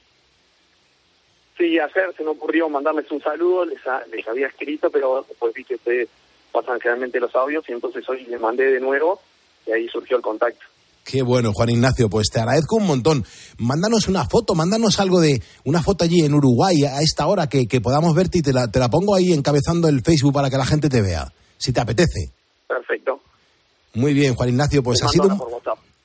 Sí, ayer se me ocurrió mandarles un saludo, les, ha- les había escrito, pero después vi que ustedes pasan generalmente los audios y entonces hoy les mandé de nuevo y ahí surgió el contacto. Qué bueno, Juan Ignacio, pues te agradezco un montón. Mándanos una foto, mándanos algo de una foto allí en Uruguay a esta hora que, que podamos verte y te la, te la pongo ahí encabezando el Facebook para que la gente te vea, si te apetece. Perfecto. Muy bien, Juan Ignacio, pues ha sido un,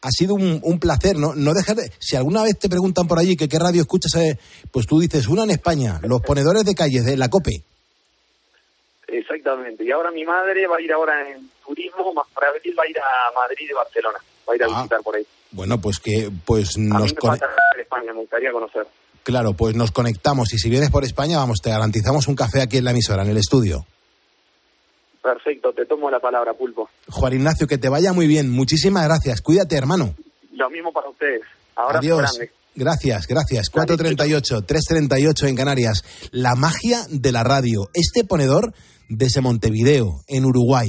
ha sido un, un placer, ¿no? No dejes de, si alguna vez te preguntan por allí que qué radio escuchas, eh, pues tú dices una en España, los ponedores de calles de la COPE. Exactamente. Y ahora mi madre va a ir ahora en turismo, más para abril va a ir a Madrid y Barcelona, ir a visitar por ahí. Bueno, pues que pues A mí nos me cone- falta conocer España, me gustaría conocer. claro, pues nos conectamos y si vienes por España, vamos, te garantizamos un café aquí en la emisora, en el estudio. Perfecto, te tomo la palabra, Pulpo. Juan Ignacio, que te vaya muy bien. Muchísimas gracias. Cuídate, hermano. Lo mismo para ustedes. Abrazo Adiós. grande. Gracias, gracias. 438, 338 en Canarias. La magia de la radio. Este ponedor desde Montevideo, en Uruguay.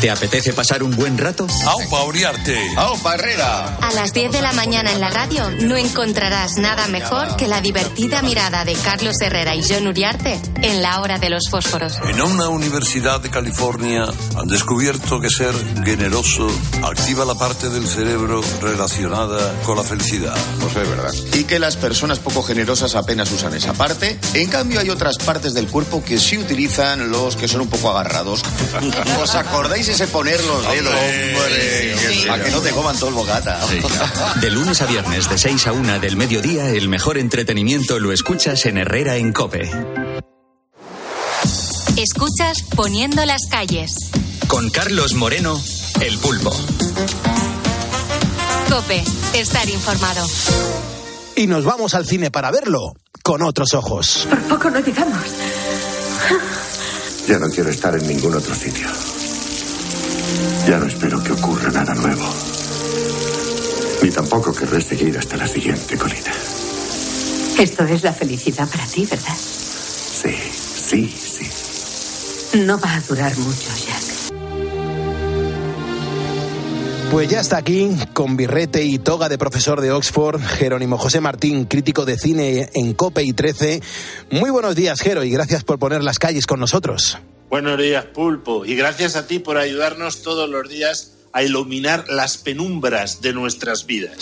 ¿Te apetece pasar un buen rato? ¡Aupa Uriarte! ¡Aupa Herrera! A las 10 de la mañana en la radio no encontrarás nada mejor que la divertida mirada de Carlos Herrera y John Uriarte en la hora de los fósforos. En una universidad de California han descubierto que ser generoso activa la parte del cerebro relacionada con la felicidad. Pues es verdad. Y que las personas poco generosas apenas usan esa parte. En cambio, hay otras partes del cuerpo que sí utilizan los que son un poco agarrados. ¿Os acordáis ese poner los dedos? Para que no te coman todo el bocata. De lunes a viernes, de 6 a 1 del mediodía, el mejor entretenimiento lo escuchas en Herrera en Cope. Escuchas Poniendo las calles. Con Carlos Moreno, el pulpo. Cope, estar informado. Y nos vamos al cine para verlo con otros ojos. Por poco no llegamos. Ya no quiero estar en ningún otro sitio. Ya no espero que ocurra nada nuevo. Ni tampoco querré seguir hasta la siguiente colina. Esto es la felicidad para ti, ¿verdad? Sí, sí, sí. No va a durar mucho, Jack. Pues ya está aquí, con birrete y toga de profesor de Oxford, Jerónimo José Martín, crítico de cine en COPE y 13. Muy buenos días, Jero, y gracias por poner las calles con nosotros. Buenos días, Pulpo, y gracias a ti por ayudarnos todos los días a iluminar las penumbras de nuestras vidas.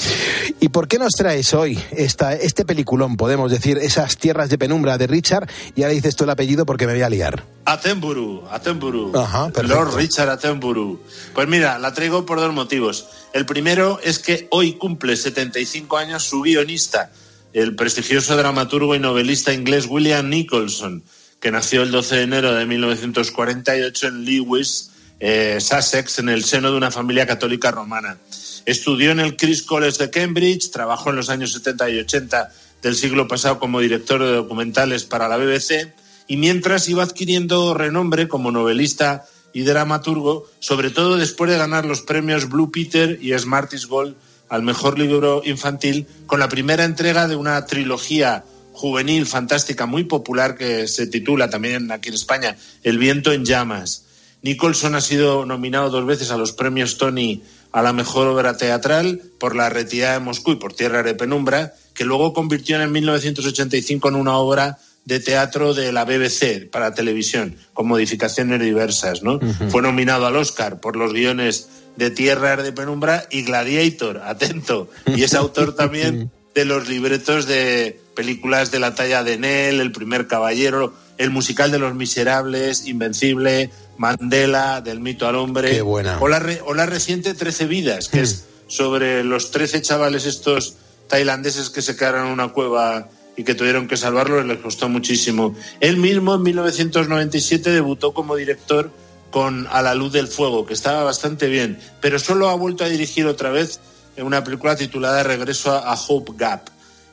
¿Y por qué nos traes hoy esta, este peliculón, podemos decir, esas tierras de penumbra de Richard? Y ahora dices tú el apellido porque me voy a liar. Attenborough, Attenborough. Ajá. Lord Richard Attenborough. Pues mira, la traigo por dos motivos. El primero es que hoy cumple 75 años su guionista, el prestigioso dramaturgo y novelista inglés William Nicholson, que nació el 12 de enero de 1948 en Lewis, eh, Sussex, en el seno de una familia católica romana. Estudió en el Christ College de Cambridge, trabajó en los años 70 y 80 del siglo pasado como director de documentales para la BBC y mientras iba adquiriendo renombre como novelista y dramaturgo, sobre todo después de ganar los premios Blue Peter y Smarties Gold al mejor libro infantil con la primera entrega de una trilogía juvenil fantástica muy popular que se titula también aquí en España El viento en llamas. Nicholson ha sido nominado dos veces a los premios Tony a la mejor obra teatral por La retirada de Moscú y por Tierra de Penumbra, que luego convirtió en 1985 en una obra de teatro de la BBC para televisión, con modificaciones diversas. ¿no? Fue nominado al Oscar por los guiones de Tierra de Penumbra y Gladiator, atento, y es autor también de los libretos de películas de la talla de Nell, El primer caballero, el musical de Los Miserables, Invencible, Mandela, Del mito al hombre. Qué buena. O la, re- o la reciente Trece vidas, que es sobre los trece chavales estos tailandeses que se quedaron en una cueva y que tuvieron que salvarlos, les costó muchísimo. Él mismo en 1997 debutó como director con A la luz del fuego, que estaba bastante bien, pero solo ha vuelto a dirigir otra vez en una película titulada Regreso a, Hope Gap.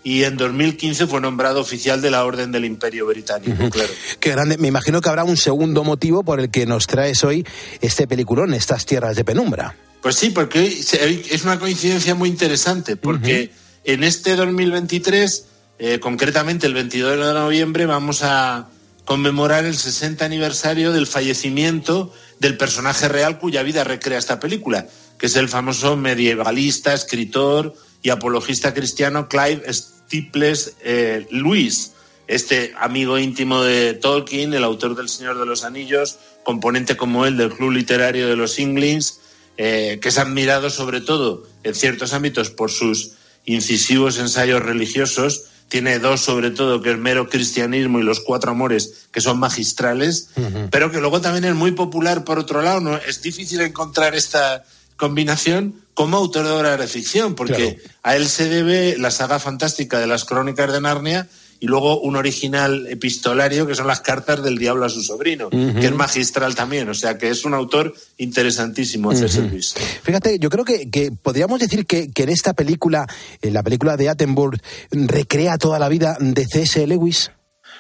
Y en 2015 fue nombrado oficial de la Orden del Imperio Británico, claro. Qué grande. Me imagino que habrá un segundo motivo por el que nos traes hoy este peliculón, estas tierras de penumbra. Pues sí, porque es una coincidencia muy interesante, porque en este 2023, eh, concretamente el 22 de noviembre, vamos a conmemorar el 60 aniversario del fallecimiento del personaje real cuya vida recrea esta película, que es el famoso medievalista, escritor y apologista cristiano Clive Staples eh, Lewis, este amigo íntimo de Tolkien, el autor del Señor de los Anillos, componente como él del Club Literario de los Inglings, eh, que es admirado sobre todo en ciertos ámbitos por sus incisivos ensayos religiosos. Tiene dos sobre todo, que es mero cristianismo y los cuatro amores, que son magistrales, pero que luego también es muy popular por otro lado. ¿no? Es difícil encontrar esta combinación como autor de obras de ficción, porque a él se debe la saga fantástica de las crónicas de Narnia y luego un original epistolario que son las cartas del diablo a su sobrino, que es magistral también, o sea que es un autor interesantísimo, César Ujú. Luis. Fíjate, yo creo que, que podríamos decir que, que en esta película, en la película de Attenborough, recrea toda la vida de C.S. Lewis.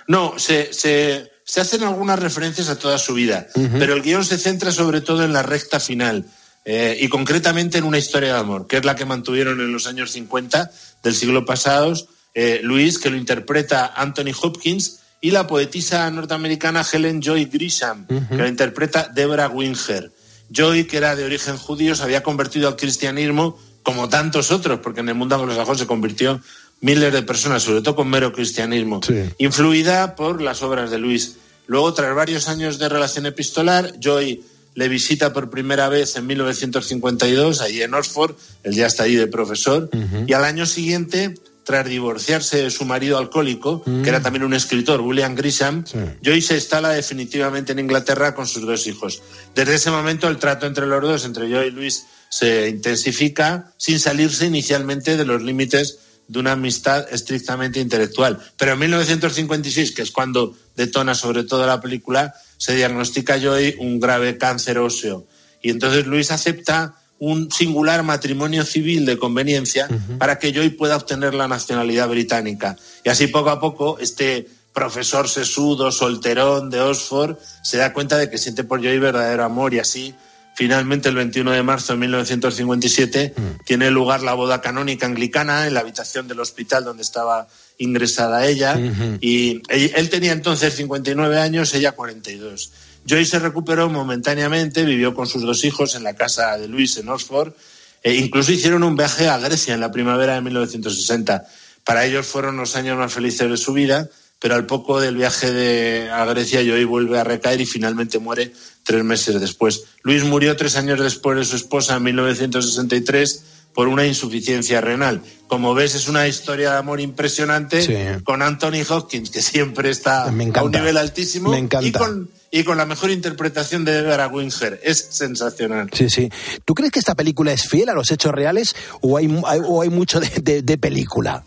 No, se, se, se hacen algunas referencias a toda su vida, pero el guion se centra sobre todo en la recta final eh, y concretamente en una historia de amor, que es la que mantuvieron en los años 50 del siglo pasado eh, Luis, que lo interpreta Anthony Hopkins, y la poetisa norteamericana Helen Joy Grisham, que la interpreta Deborah Winger. Joy, que era de origen judío, se había convertido al cristianismo como tantos otros, porque en el mundo anglosajón se convirtió miles de personas, sobre todo con mero cristianismo, influida por las obras de Luis. Luego, tras varios años de relación epistolar, Joy le visita por primera vez en 1952, allí en Oxford, él ya está ahí de profesor, y al año siguiente, tras divorciarse de su marido alcohólico, que era también un escritor, William Grisham, Joy se instala definitivamente en Inglaterra con sus dos hijos. Desde ese momento el trato entre los dos, entre Joy y Luis, se intensifica sin salirse inicialmente de los límites de una amistad estrictamente intelectual. Pero en 1956, que es cuando detona sobre todo la película, se diagnostica a Joy un grave cáncer óseo. Y entonces Luis acepta un singular matrimonio civil de conveniencia para que Joy pueda obtener la nacionalidad británica. Y así poco a poco este profesor sesudo, solterón de Oxford, se da cuenta de que siente por Joy verdadero amor y así Finalmente, el 21 de marzo de 1957, tiene lugar la boda canónica anglicana en la habitación del hospital donde estaba ingresada ella. Y él, él tenía entonces 59 años, ella 42. Joy se recuperó momentáneamente, vivió con sus dos hijos en la casa de Luis en Oxford. E incluso hicieron un viaje a Grecia en la primavera de 1960. Para ellos fueron los años más felices de su vida, pero al poco del viaje de, a Grecia, Joy vuelve a recaer y finalmente muere tres meses después. Luis murió tres años después de su esposa en 1963 por una insuficiencia renal. Como ves, es una historia de amor impresionante con Anthony Hopkins, que siempre está a un nivel altísimo, Me encanta. Y, con, y con la mejor interpretación de Deborah Winger. Es sensacional. Sí, sí. ¿Tú crees que esta película es fiel a los hechos reales o hay, hay- o hay mucho de, de- de película?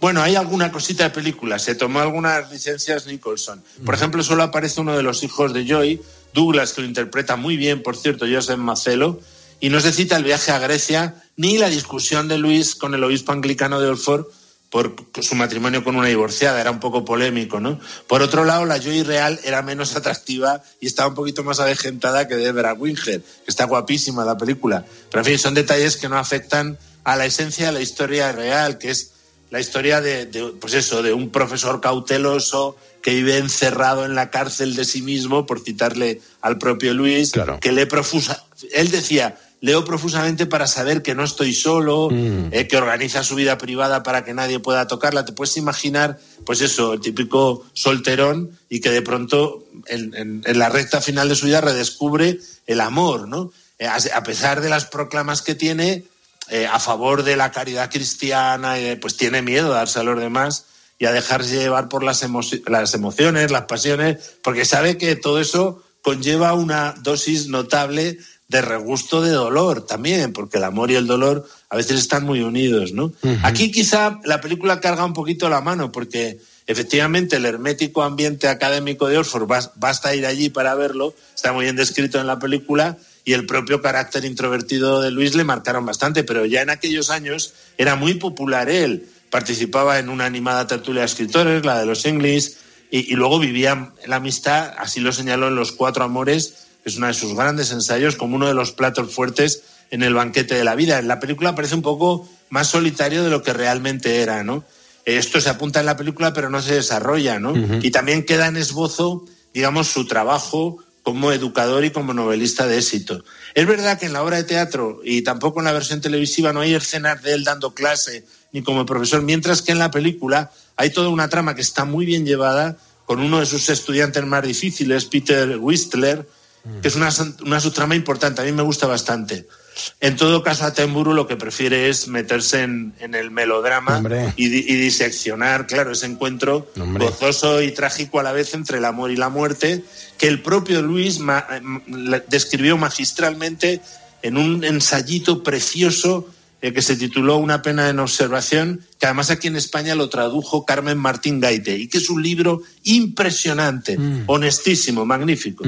Bueno, hay alguna cosita de película. Se tomó algunas licencias Nicholson. Por ejemplo, solo aparece uno de los hijos de Joy, Douglas, que lo interpreta muy bien, por cierto, Joseph Macelo, y no se cita el viaje a Grecia ni la discusión de Luis con el obispo anglicano de Oxford por su matrimonio con una divorciada. Era un poco polémico, ¿no? Por otro lado, la Joy real era menos atractiva y estaba un poquito más avejentada que Deborah Winger, que está guapísima la película. Pero, en fin, son detalles que no afectan a la esencia de la historia real, que es la historia de, de, pues eso, de un profesor cauteloso que vive encerrado en la cárcel de sí mismo, por citarle al propio Luis, que lee profusa. Él decía, leo profusamente para saber que no estoy solo, eh, que organiza su vida privada para que nadie pueda tocarla. Te puedes imaginar, pues eso, el típico solterón y que de pronto en, en- en la recta final de su vida redescubre el amor, ¿no? Eh, a a pesar de las proclamas que tiene, eh, a favor de la caridad cristiana, pues tiene miedo a darse a los demás y a dejarse llevar por las, emo- las emociones, las pasiones, porque sabe que todo eso conlleva una dosis notable de regusto de dolor también, porque el amor y el dolor a veces están muy unidos, ¿no? Aquí quizá la película carga un poquito la mano, porque efectivamente el hermético ambiente académico de Oxford, bas- basta ir allí para verlo, está muy bien descrito en la película, y el propio carácter introvertido de Luis le marcaron bastante, pero ya en aquellos años era muy popular él. Participaba en una animada tertulia de escritores, la de los English, y, y luego vivía la amistad, así lo señaló en Los Cuatro Amores, que es uno de sus grandes ensayos, como uno de los platos fuertes en el banquete de la vida. En la película parece un poco más solitario de lo que realmente era, ¿no? Esto se apunta en la película, pero no se desarrolla, ¿no? Y también queda en esbozo, digamos, su trabajo como educador y como novelista de éxito. Es verdad que en la obra de teatro y tampoco en la versión televisiva no hay escenas de él dando clase ni como profesor, mientras que en la película hay toda una trama que está muy bien llevada con uno de sus estudiantes más difíciles, Peter Whistler, que es una, una subtrama importante, a mí me gusta bastante. En todo caso, Attenborough lo que prefiere es meterse en, en el melodrama y, di- y diseccionar, claro, ese encuentro Hombre. gozoso y trágico a la vez entre el amor y la muerte, que el propio Luis ma- describió magistralmente en un ensayito precioso eh, que se tituló Una pena en observación, que además aquí en España lo tradujo Carmen Martín Gaite, y que es un libro impresionante, honestísimo, magnífico.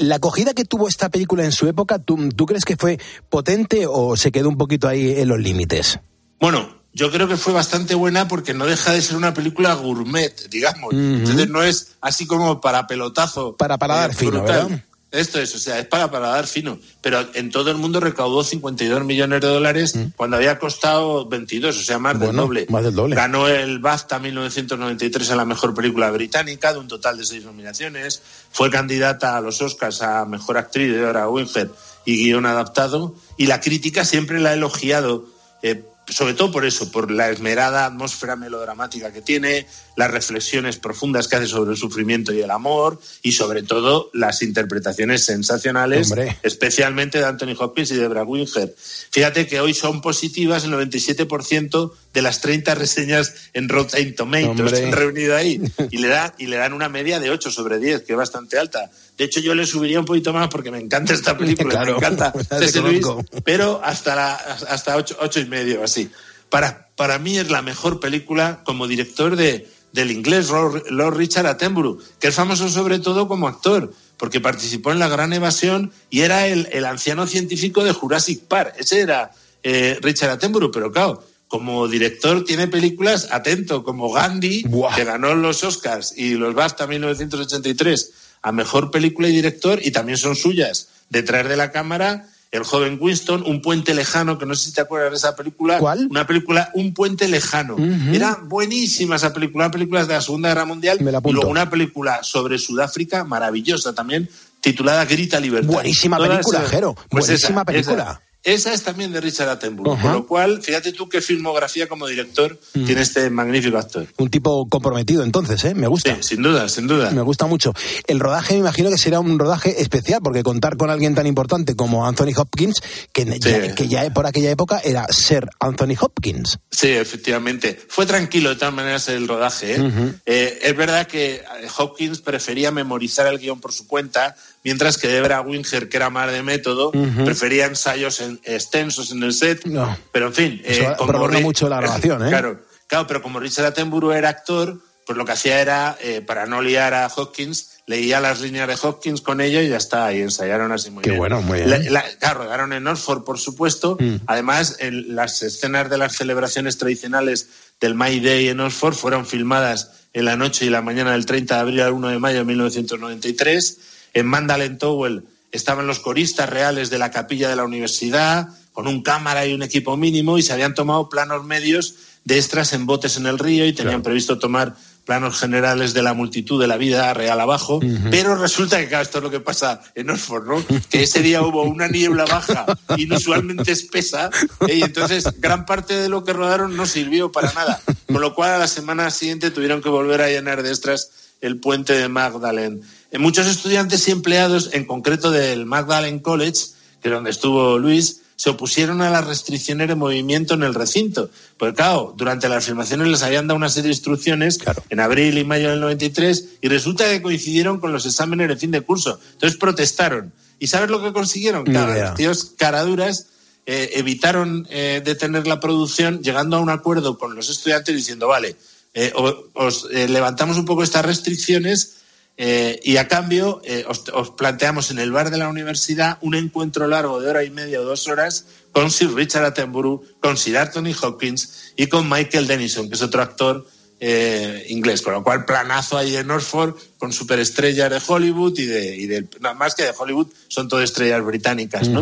La acogida que tuvo esta película en su época, ¿tú, tú crees que fue potente o se quedó un poquito ahí en los límites? Bueno, yo creo que fue bastante buena porque no deja de ser una película gourmet, digamos. Entonces no es así como para pelotazo. Para, para dar fino. ¿verdad? Esto es, o sea, es para paladar fino. Pero en todo el mundo recaudó 52 millones de dólares cuando había costado 22, o sea, más del Mm. Doble. más del doble. Ganó el BAFTA 1993 a la mejor película británica, de un total de seis nominaciones. Fue candidata a los Oscars a mejor actriz de Dora Winter y guion adaptado. Y la crítica siempre la ha elogiado. eh, sobre todo por eso, por la esmerada atmósfera melodramática que tiene, las reflexiones profundas que hace sobre el sufrimiento y el amor, y sobre todo las interpretaciones sensacionales, Hombre. especialmente de Anthony Hopkins y de Brad Winger. Fíjate que hoy son positivas el 97% de las 30 reseñas en Rotten Tomatoes Hombre. que han reunido ahí, y le, da, y le dan una media de 8 sobre 10, que es bastante alta. De hecho, yo le subiría un poquito más porque me encanta esta película, Claro, me encanta. Lewis, conozco. pero hasta la, hasta ocho, ocho y medio así. Para, para mí es la mejor película como director de, del inglés Lord, Lord Richard Attenborough, que es famoso sobre todo como actor, porque participó en La Gran Evasión y era el, el anciano científico de Jurassic Park. Ese era eh, Richard Attenborough, pero claro, como director tiene películas, atento, como Gandhi, que ganó los Oscars y los BAFTA 1983 a Mejor Película y Director, y también son suyas. Detrás de la cámara, El joven Winston, Un puente lejano, que no sé si te acuerdas de esa película. ¿Cuál? Una película, Un puente lejano. Era buenísima esa película, una película de la Segunda Guerra Mundial. Me la y luego una película sobre Sudáfrica, maravillosa también, titulada Grita Libertad. Buenísima Todas película, esas- Jero, buenísima película. Esa, esa es también de Richard Attenborough. Ajá. Con lo cual, fíjate tú qué filmografía como director Mm. tiene este magnífico actor. Un tipo comprometido, entonces, ¿eh? Me gusta. Sí, sin duda, sin duda. Me gusta mucho. El rodaje me imagino que será un rodaje especial, porque contar con alguien tan importante como Anthony Hopkins, que, ya, que ya por aquella época era ser Anthony Hopkins. Sí, efectivamente. Fue tranquilo de todas maneras el rodaje. ¿eh? Eh, es verdad que eh, Hopkins prefería memorizar el guion por su cuenta, mientras que Debra Winger, que era más de método, prefería ensayos en- extensos en el set. No. Pero en fin, Eso eh, como mucho la grabación, ¿eh? Claro, claro, pero como Richard Attenborough era actor, pues lo que hacía era, eh, para no liar a Hopkins, leía las líneas de Hopkins con ella y ya está, y ensayaron así muy Qué bien. bueno, muy bien. La- la- claro, rodaron en Oxford, por supuesto. Mm. Además, en las escenas de las celebraciones tradicionales del May Day en Oxford fueron filmadas en la noche y la mañana del 30 de abril al 1 de mayo de 1993. En Mandalay Towel estaban los coristas reales de la capilla de la universidad, con un cámara y un equipo mínimo, y se habían tomado planos medios de extras en botes en el río y tenían previsto tomar planos generales de la multitud de la vida real abajo, pero resulta que, claro, esto es lo que pasa en Oxford, ¿no? Que ese día hubo una niebla baja inusualmente espesa ¿eh? y entonces gran parte de lo que rodaron no sirvió para nada, con lo cual a la semana siguiente tuvieron que volver a llenar de extras el puente de Magdalene. Muchos estudiantes y empleados, en concreto del Magdalene College, que es donde estuvo Luis, se opusieron a las restricciones de movimiento en el recinto. Porque, claro, durante las filmaciones les habían dado una serie de instrucciones en abril y mayo del 93 y resulta que coincidieron con los exámenes de fin de curso. Entonces protestaron. ¿Y sabes lo que consiguieron? Claro, los tíos caraduras eh, evitaron eh, detener la producción llegando a un acuerdo con los estudiantes diciendo, vale, eh, os eh, levantamos un poco estas restricciones eh, y a cambio eh, os, os planteamos en el bar de la universidad un encuentro largo de hora y media o dos horas con Sir Richard Attenborough, con Sir Anthony Hopkins y con Michael Denison, que es otro actor eh, inglés. Con lo cual, planazo ahí en Oxford con superestrellas de Hollywood y de, y de- no, más que de Hollywood, son todo estrellas británicas, ¿no?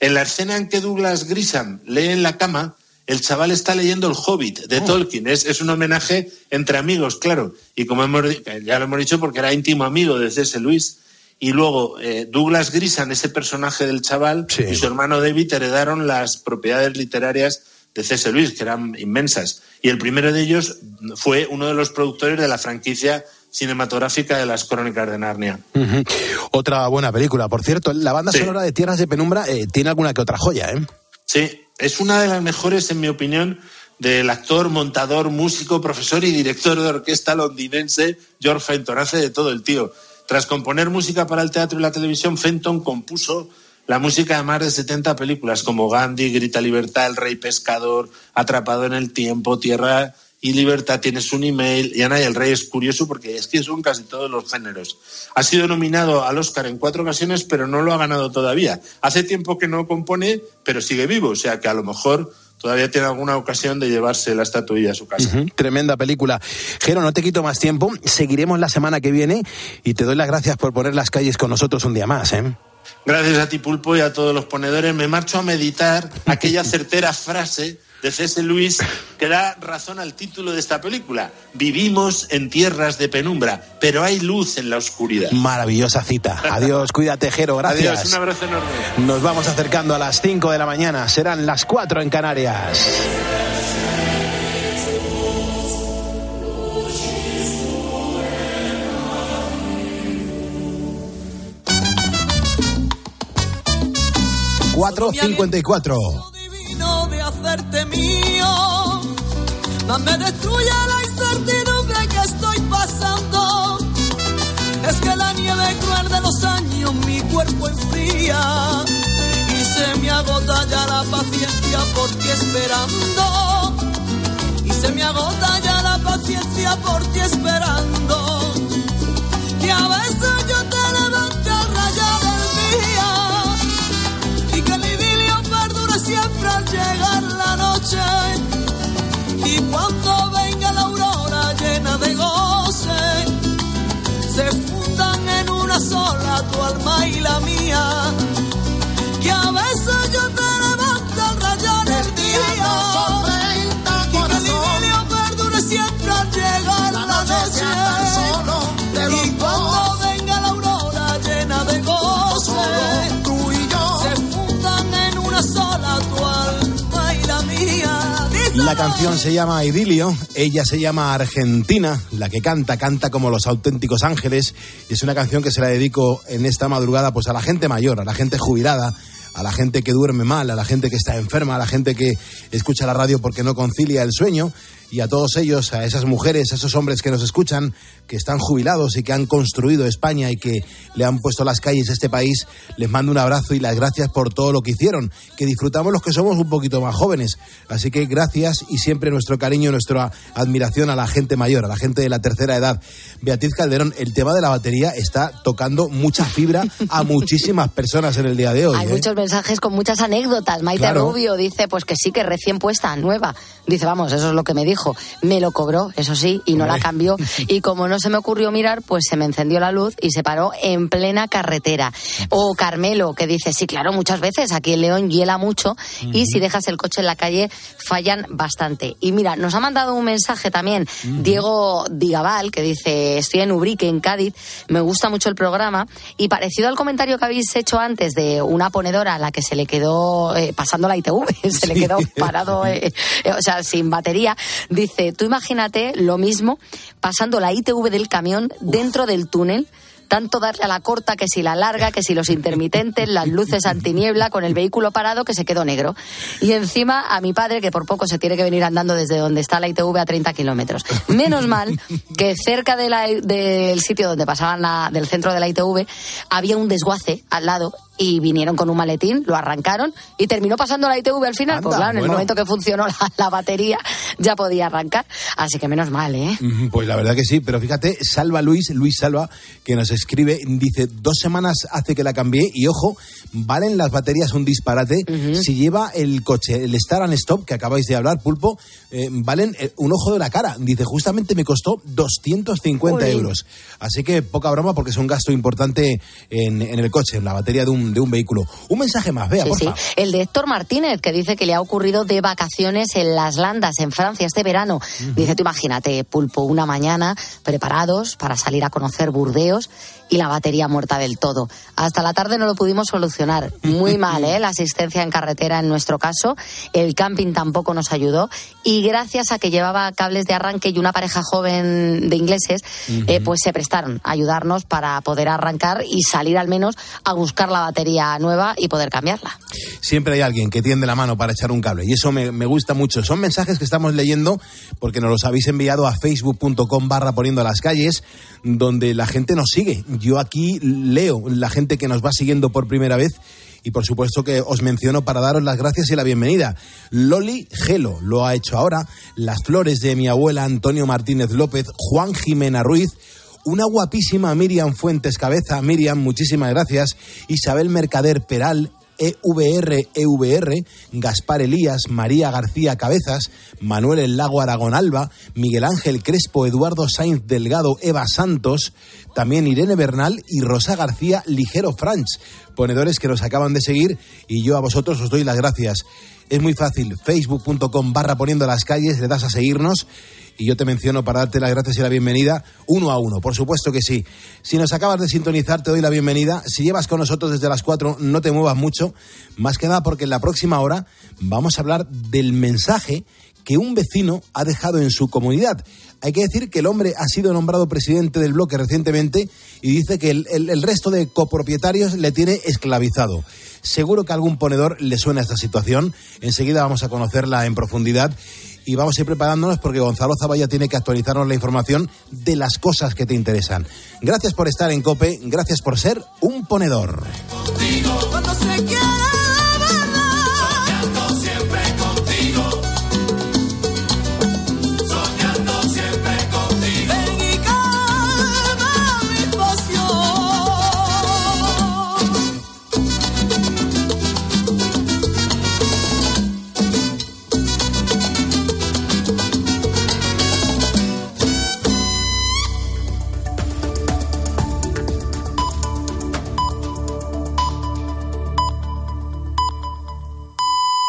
En la escena en que Douglas Grisham lee en la cama, el chaval está leyendo El Hobbit de Tolkien. Es, es un homenaje entre amigos, claro. Y como hemos, ya lo hemos dicho, porque era íntimo amigo de C.S. Lewis. Y luego eh, Douglas Grisham, ese personaje del chaval, y su hermano David heredaron las propiedades literarias de C.S. Lewis, que eran inmensas. Y el primero de ellos fue uno de los productores de la franquicia cinematográfica de las Crónicas de Narnia. Otra buena película. Por cierto, la banda Sí. sonora de Tierras de Penumbra eh, tiene alguna que otra joya, ¿eh? Sí, es una de las mejores, en mi opinión, del actor, montador, músico, profesor y director de orquesta londinense George Fenton. Hace de todo el tío. Tras componer música para el teatro y la televisión, Fenton compuso la música de más de 70 películas como Gandhi, Grita Libertad, El Rey Pescador, Atrapado en el Tiempo, Tierra y Libertad, Tienes un email, y Ana y el Rey es curioso porque es que son casi todos los géneros. Ha sido nominado al Oscar en cuatro ocasiones, pero no lo ha ganado todavía. Hace tiempo que no compone, pero sigue vivo, o sea que a lo mejor todavía tiene alguna ocasión de llevarse la estatuilla a su casa. Tremenda película. Jero, no te quito más tiempo. Seguiremos la semana que viene y te doy las gracias por poner las calles con nosotros un día más. ¿eh? Gracias a ti, Pulpo, y a todos los ponedores. Me marcho a meditar aquella certera frase de C.S. Lewis que da razón al título de esta película. Vivimos en tierras de penumbra, pero hay luz en la oscuridad. Maravillosa cita. Adiós, cuídate, Jero. Gracias. Adiós, un abrazo enorme. Nos vamos acercando a las 5 de la mañana. Serán las 4 en Canarias. Cuatro cincuenta y cuatro. Mío. Más me destruye la incertidumbre que estoy pasando. Es que la nieve cruel de los años mi cuerpo enfría. Y se me agota ya la paciencia por ti esperando. Y se me agota ya la paciencia por ti esperando. La canción se llama Idilio, ella se llama Argentina, la que canta, canta como los auténticos ángeles, y es una canción que se la dedico en esta madrugada pues a la gente mayor, a la gente jubilada, a la gente que duerme mal, a la gente que está enferma, a la gente que escucha la radio porque no concilia el sueño, y a todos ellos, a esas mujeres, a esos hombres que nos escuchan, que están jubilados y que han construido España y que le han puesto las calles a este país, les mando un abrazo y las gracias por todo lo que hicieron, que disfrutamos los que somos un poquito más jóvenes. Así que gracias y siempre nuestro cariño, nuestra admiración a la gente mayor, a la gente de la tercera edad. Beatriz Calderón, el tema de la batería está tocando mucha fibra a muchísimas personas en el día de hoy. Hay ¿eh? muchos mensajes con muchas anécdotas. Maite Claro. Rubio dice, pues que sí, que recién puesta, nueva. Dice, vamos, eso es lo que me dijo. Me lo cobró, eso sí, y no la cambió. Y como no se me ocurrió mirar, pues se me encendió la luz y se paró en plena carretera. O Carmelo, que dice, sí, claro, muchas veces aquí en León hiela mucho y si dejas el coche en la calle fallan bastante. Y mira, nos ha mandado un mensaje también Diego Digabal, que dice, estoy en Ubrique, en Cádiz, me gusta mucho el programa y parecido al comentario que habéis hecho antes de una ponedora a la que se le quedó eh, pasando la ITV, se le quedó parado, eh, eh, o sea, sin batería, dice, tú imagínate lo mismo pasando la ITV del camión dentro del túnel tanto darle a la corta que si la larga, que si los intermitentes, las luces antiniebla, con el vehículo parado que se quedó negro. Y encima a mi padre, que por poco se tiene que venir andando desde donde está la ITV a 30 kilómetros. Menos mal que cerca de la- del sitio donde pasaban la- del centro de la ITV había un desguace al lado y vinieron con un maletín, lo arrancaron y terminó pasando la ITV al final. pues claro, en el momento que funcionó la, la batería ya podía arrancar. Así que menos mal, ¿eh? Ujú, Pues la verdad que sí, pero fíjate, Salva Luis, Luis Salva, que nos escribe, dice, dos semanas hace que la cambié y ojo, valen las baterías un disparate. Si lleva el coche, el Start and Stop, que acabáis de hablar, Pulpo, eh, valen eh, un ojo de la cara. Dice, justamente me costó 250 Jolín. euros. Así que poca broma porque es un gasto importante en, en el coche, en la batería de un, de un vehículo. Un mensaje más, vea, Sí, sí. El de Héctor Martínez, que dice que le ha ocurrido de vacaciones en las Landas, en Francia, este verano. Dice, tú imagínate, pulpo, una mañana, preparados para salir a conocer Burdeos y la batería muerta del todo. Hasta la tarde no lo pudimos solucionar. Muy mal, ¿eh? La asistencia en carretera en nuestro caso. El camping tampoco nos ayudó. Y gracias a que llevaba cables de arranque y una pareja joven de ingleses, eh, pues se prestaron a ayudarnos para poder arrancar y salir al menos a buscar la batería nueva y poder cambiarla. siempre hay alguien que tiende la mano para echar un cable y eso me, me gusta mucho. Son mensajes que estamos leyendo porque nos los habéis enviado a facebook.com barra poniendo las calles donde la gente nos sigue. Yo aquí leo la gente que nos va siguiendo por primera vez y por supuesto que os menciono para daros las gracias y la bienvenida. Loli Gelo lo ha hecho ahora, las flores de mi abuela Antonio Martínez López, Juan Jimena Ruiz, una guapísima Miriam Fuentes Cabeza. Miriam, muchísimas gracias. Isabel Mercader Peral, EVR, EVR, Gaspar Elías, María García Cabezas, Manuel El Lago Aragón Alba, Miguel Ángel Crespo, Eduardo Sainz Delgado, Eva Santos, también Irene Bernal y Rosa García Ligero Franch, ponedores que nos acaban de seguir y yo a vosotros os doy las gracias. Es muy fácil, facebook.com barra poniendo las calles, le das a seguirnos y yo te menciono para darte las gracias y la bienvenida uno a uno, por supuesto que sí. Si nos acabas de sintonizar, te doy la bienvenida. Si llevas con nosotros desde las 4, no te muevas mucho, más que nada porque en la próxima hora vamos a hablar del mensaje que un vecino ha dejado en su comunidad. Hay que decir que el hombre ha sido nombrado presidente del bloque recientemente y dice que el, el- el resto de copropietarios le tiene esclavizado. Seguro que a algún ponedor le suena esta situación. Enseguida vamos a conocerla en profundidad y vamos a ir preparándonos porque Gonzalo Zavalla tiene que actualizarnos la información de las cosas que te interesan. Gracias por estar en COPE, gracias por ser un ponedor.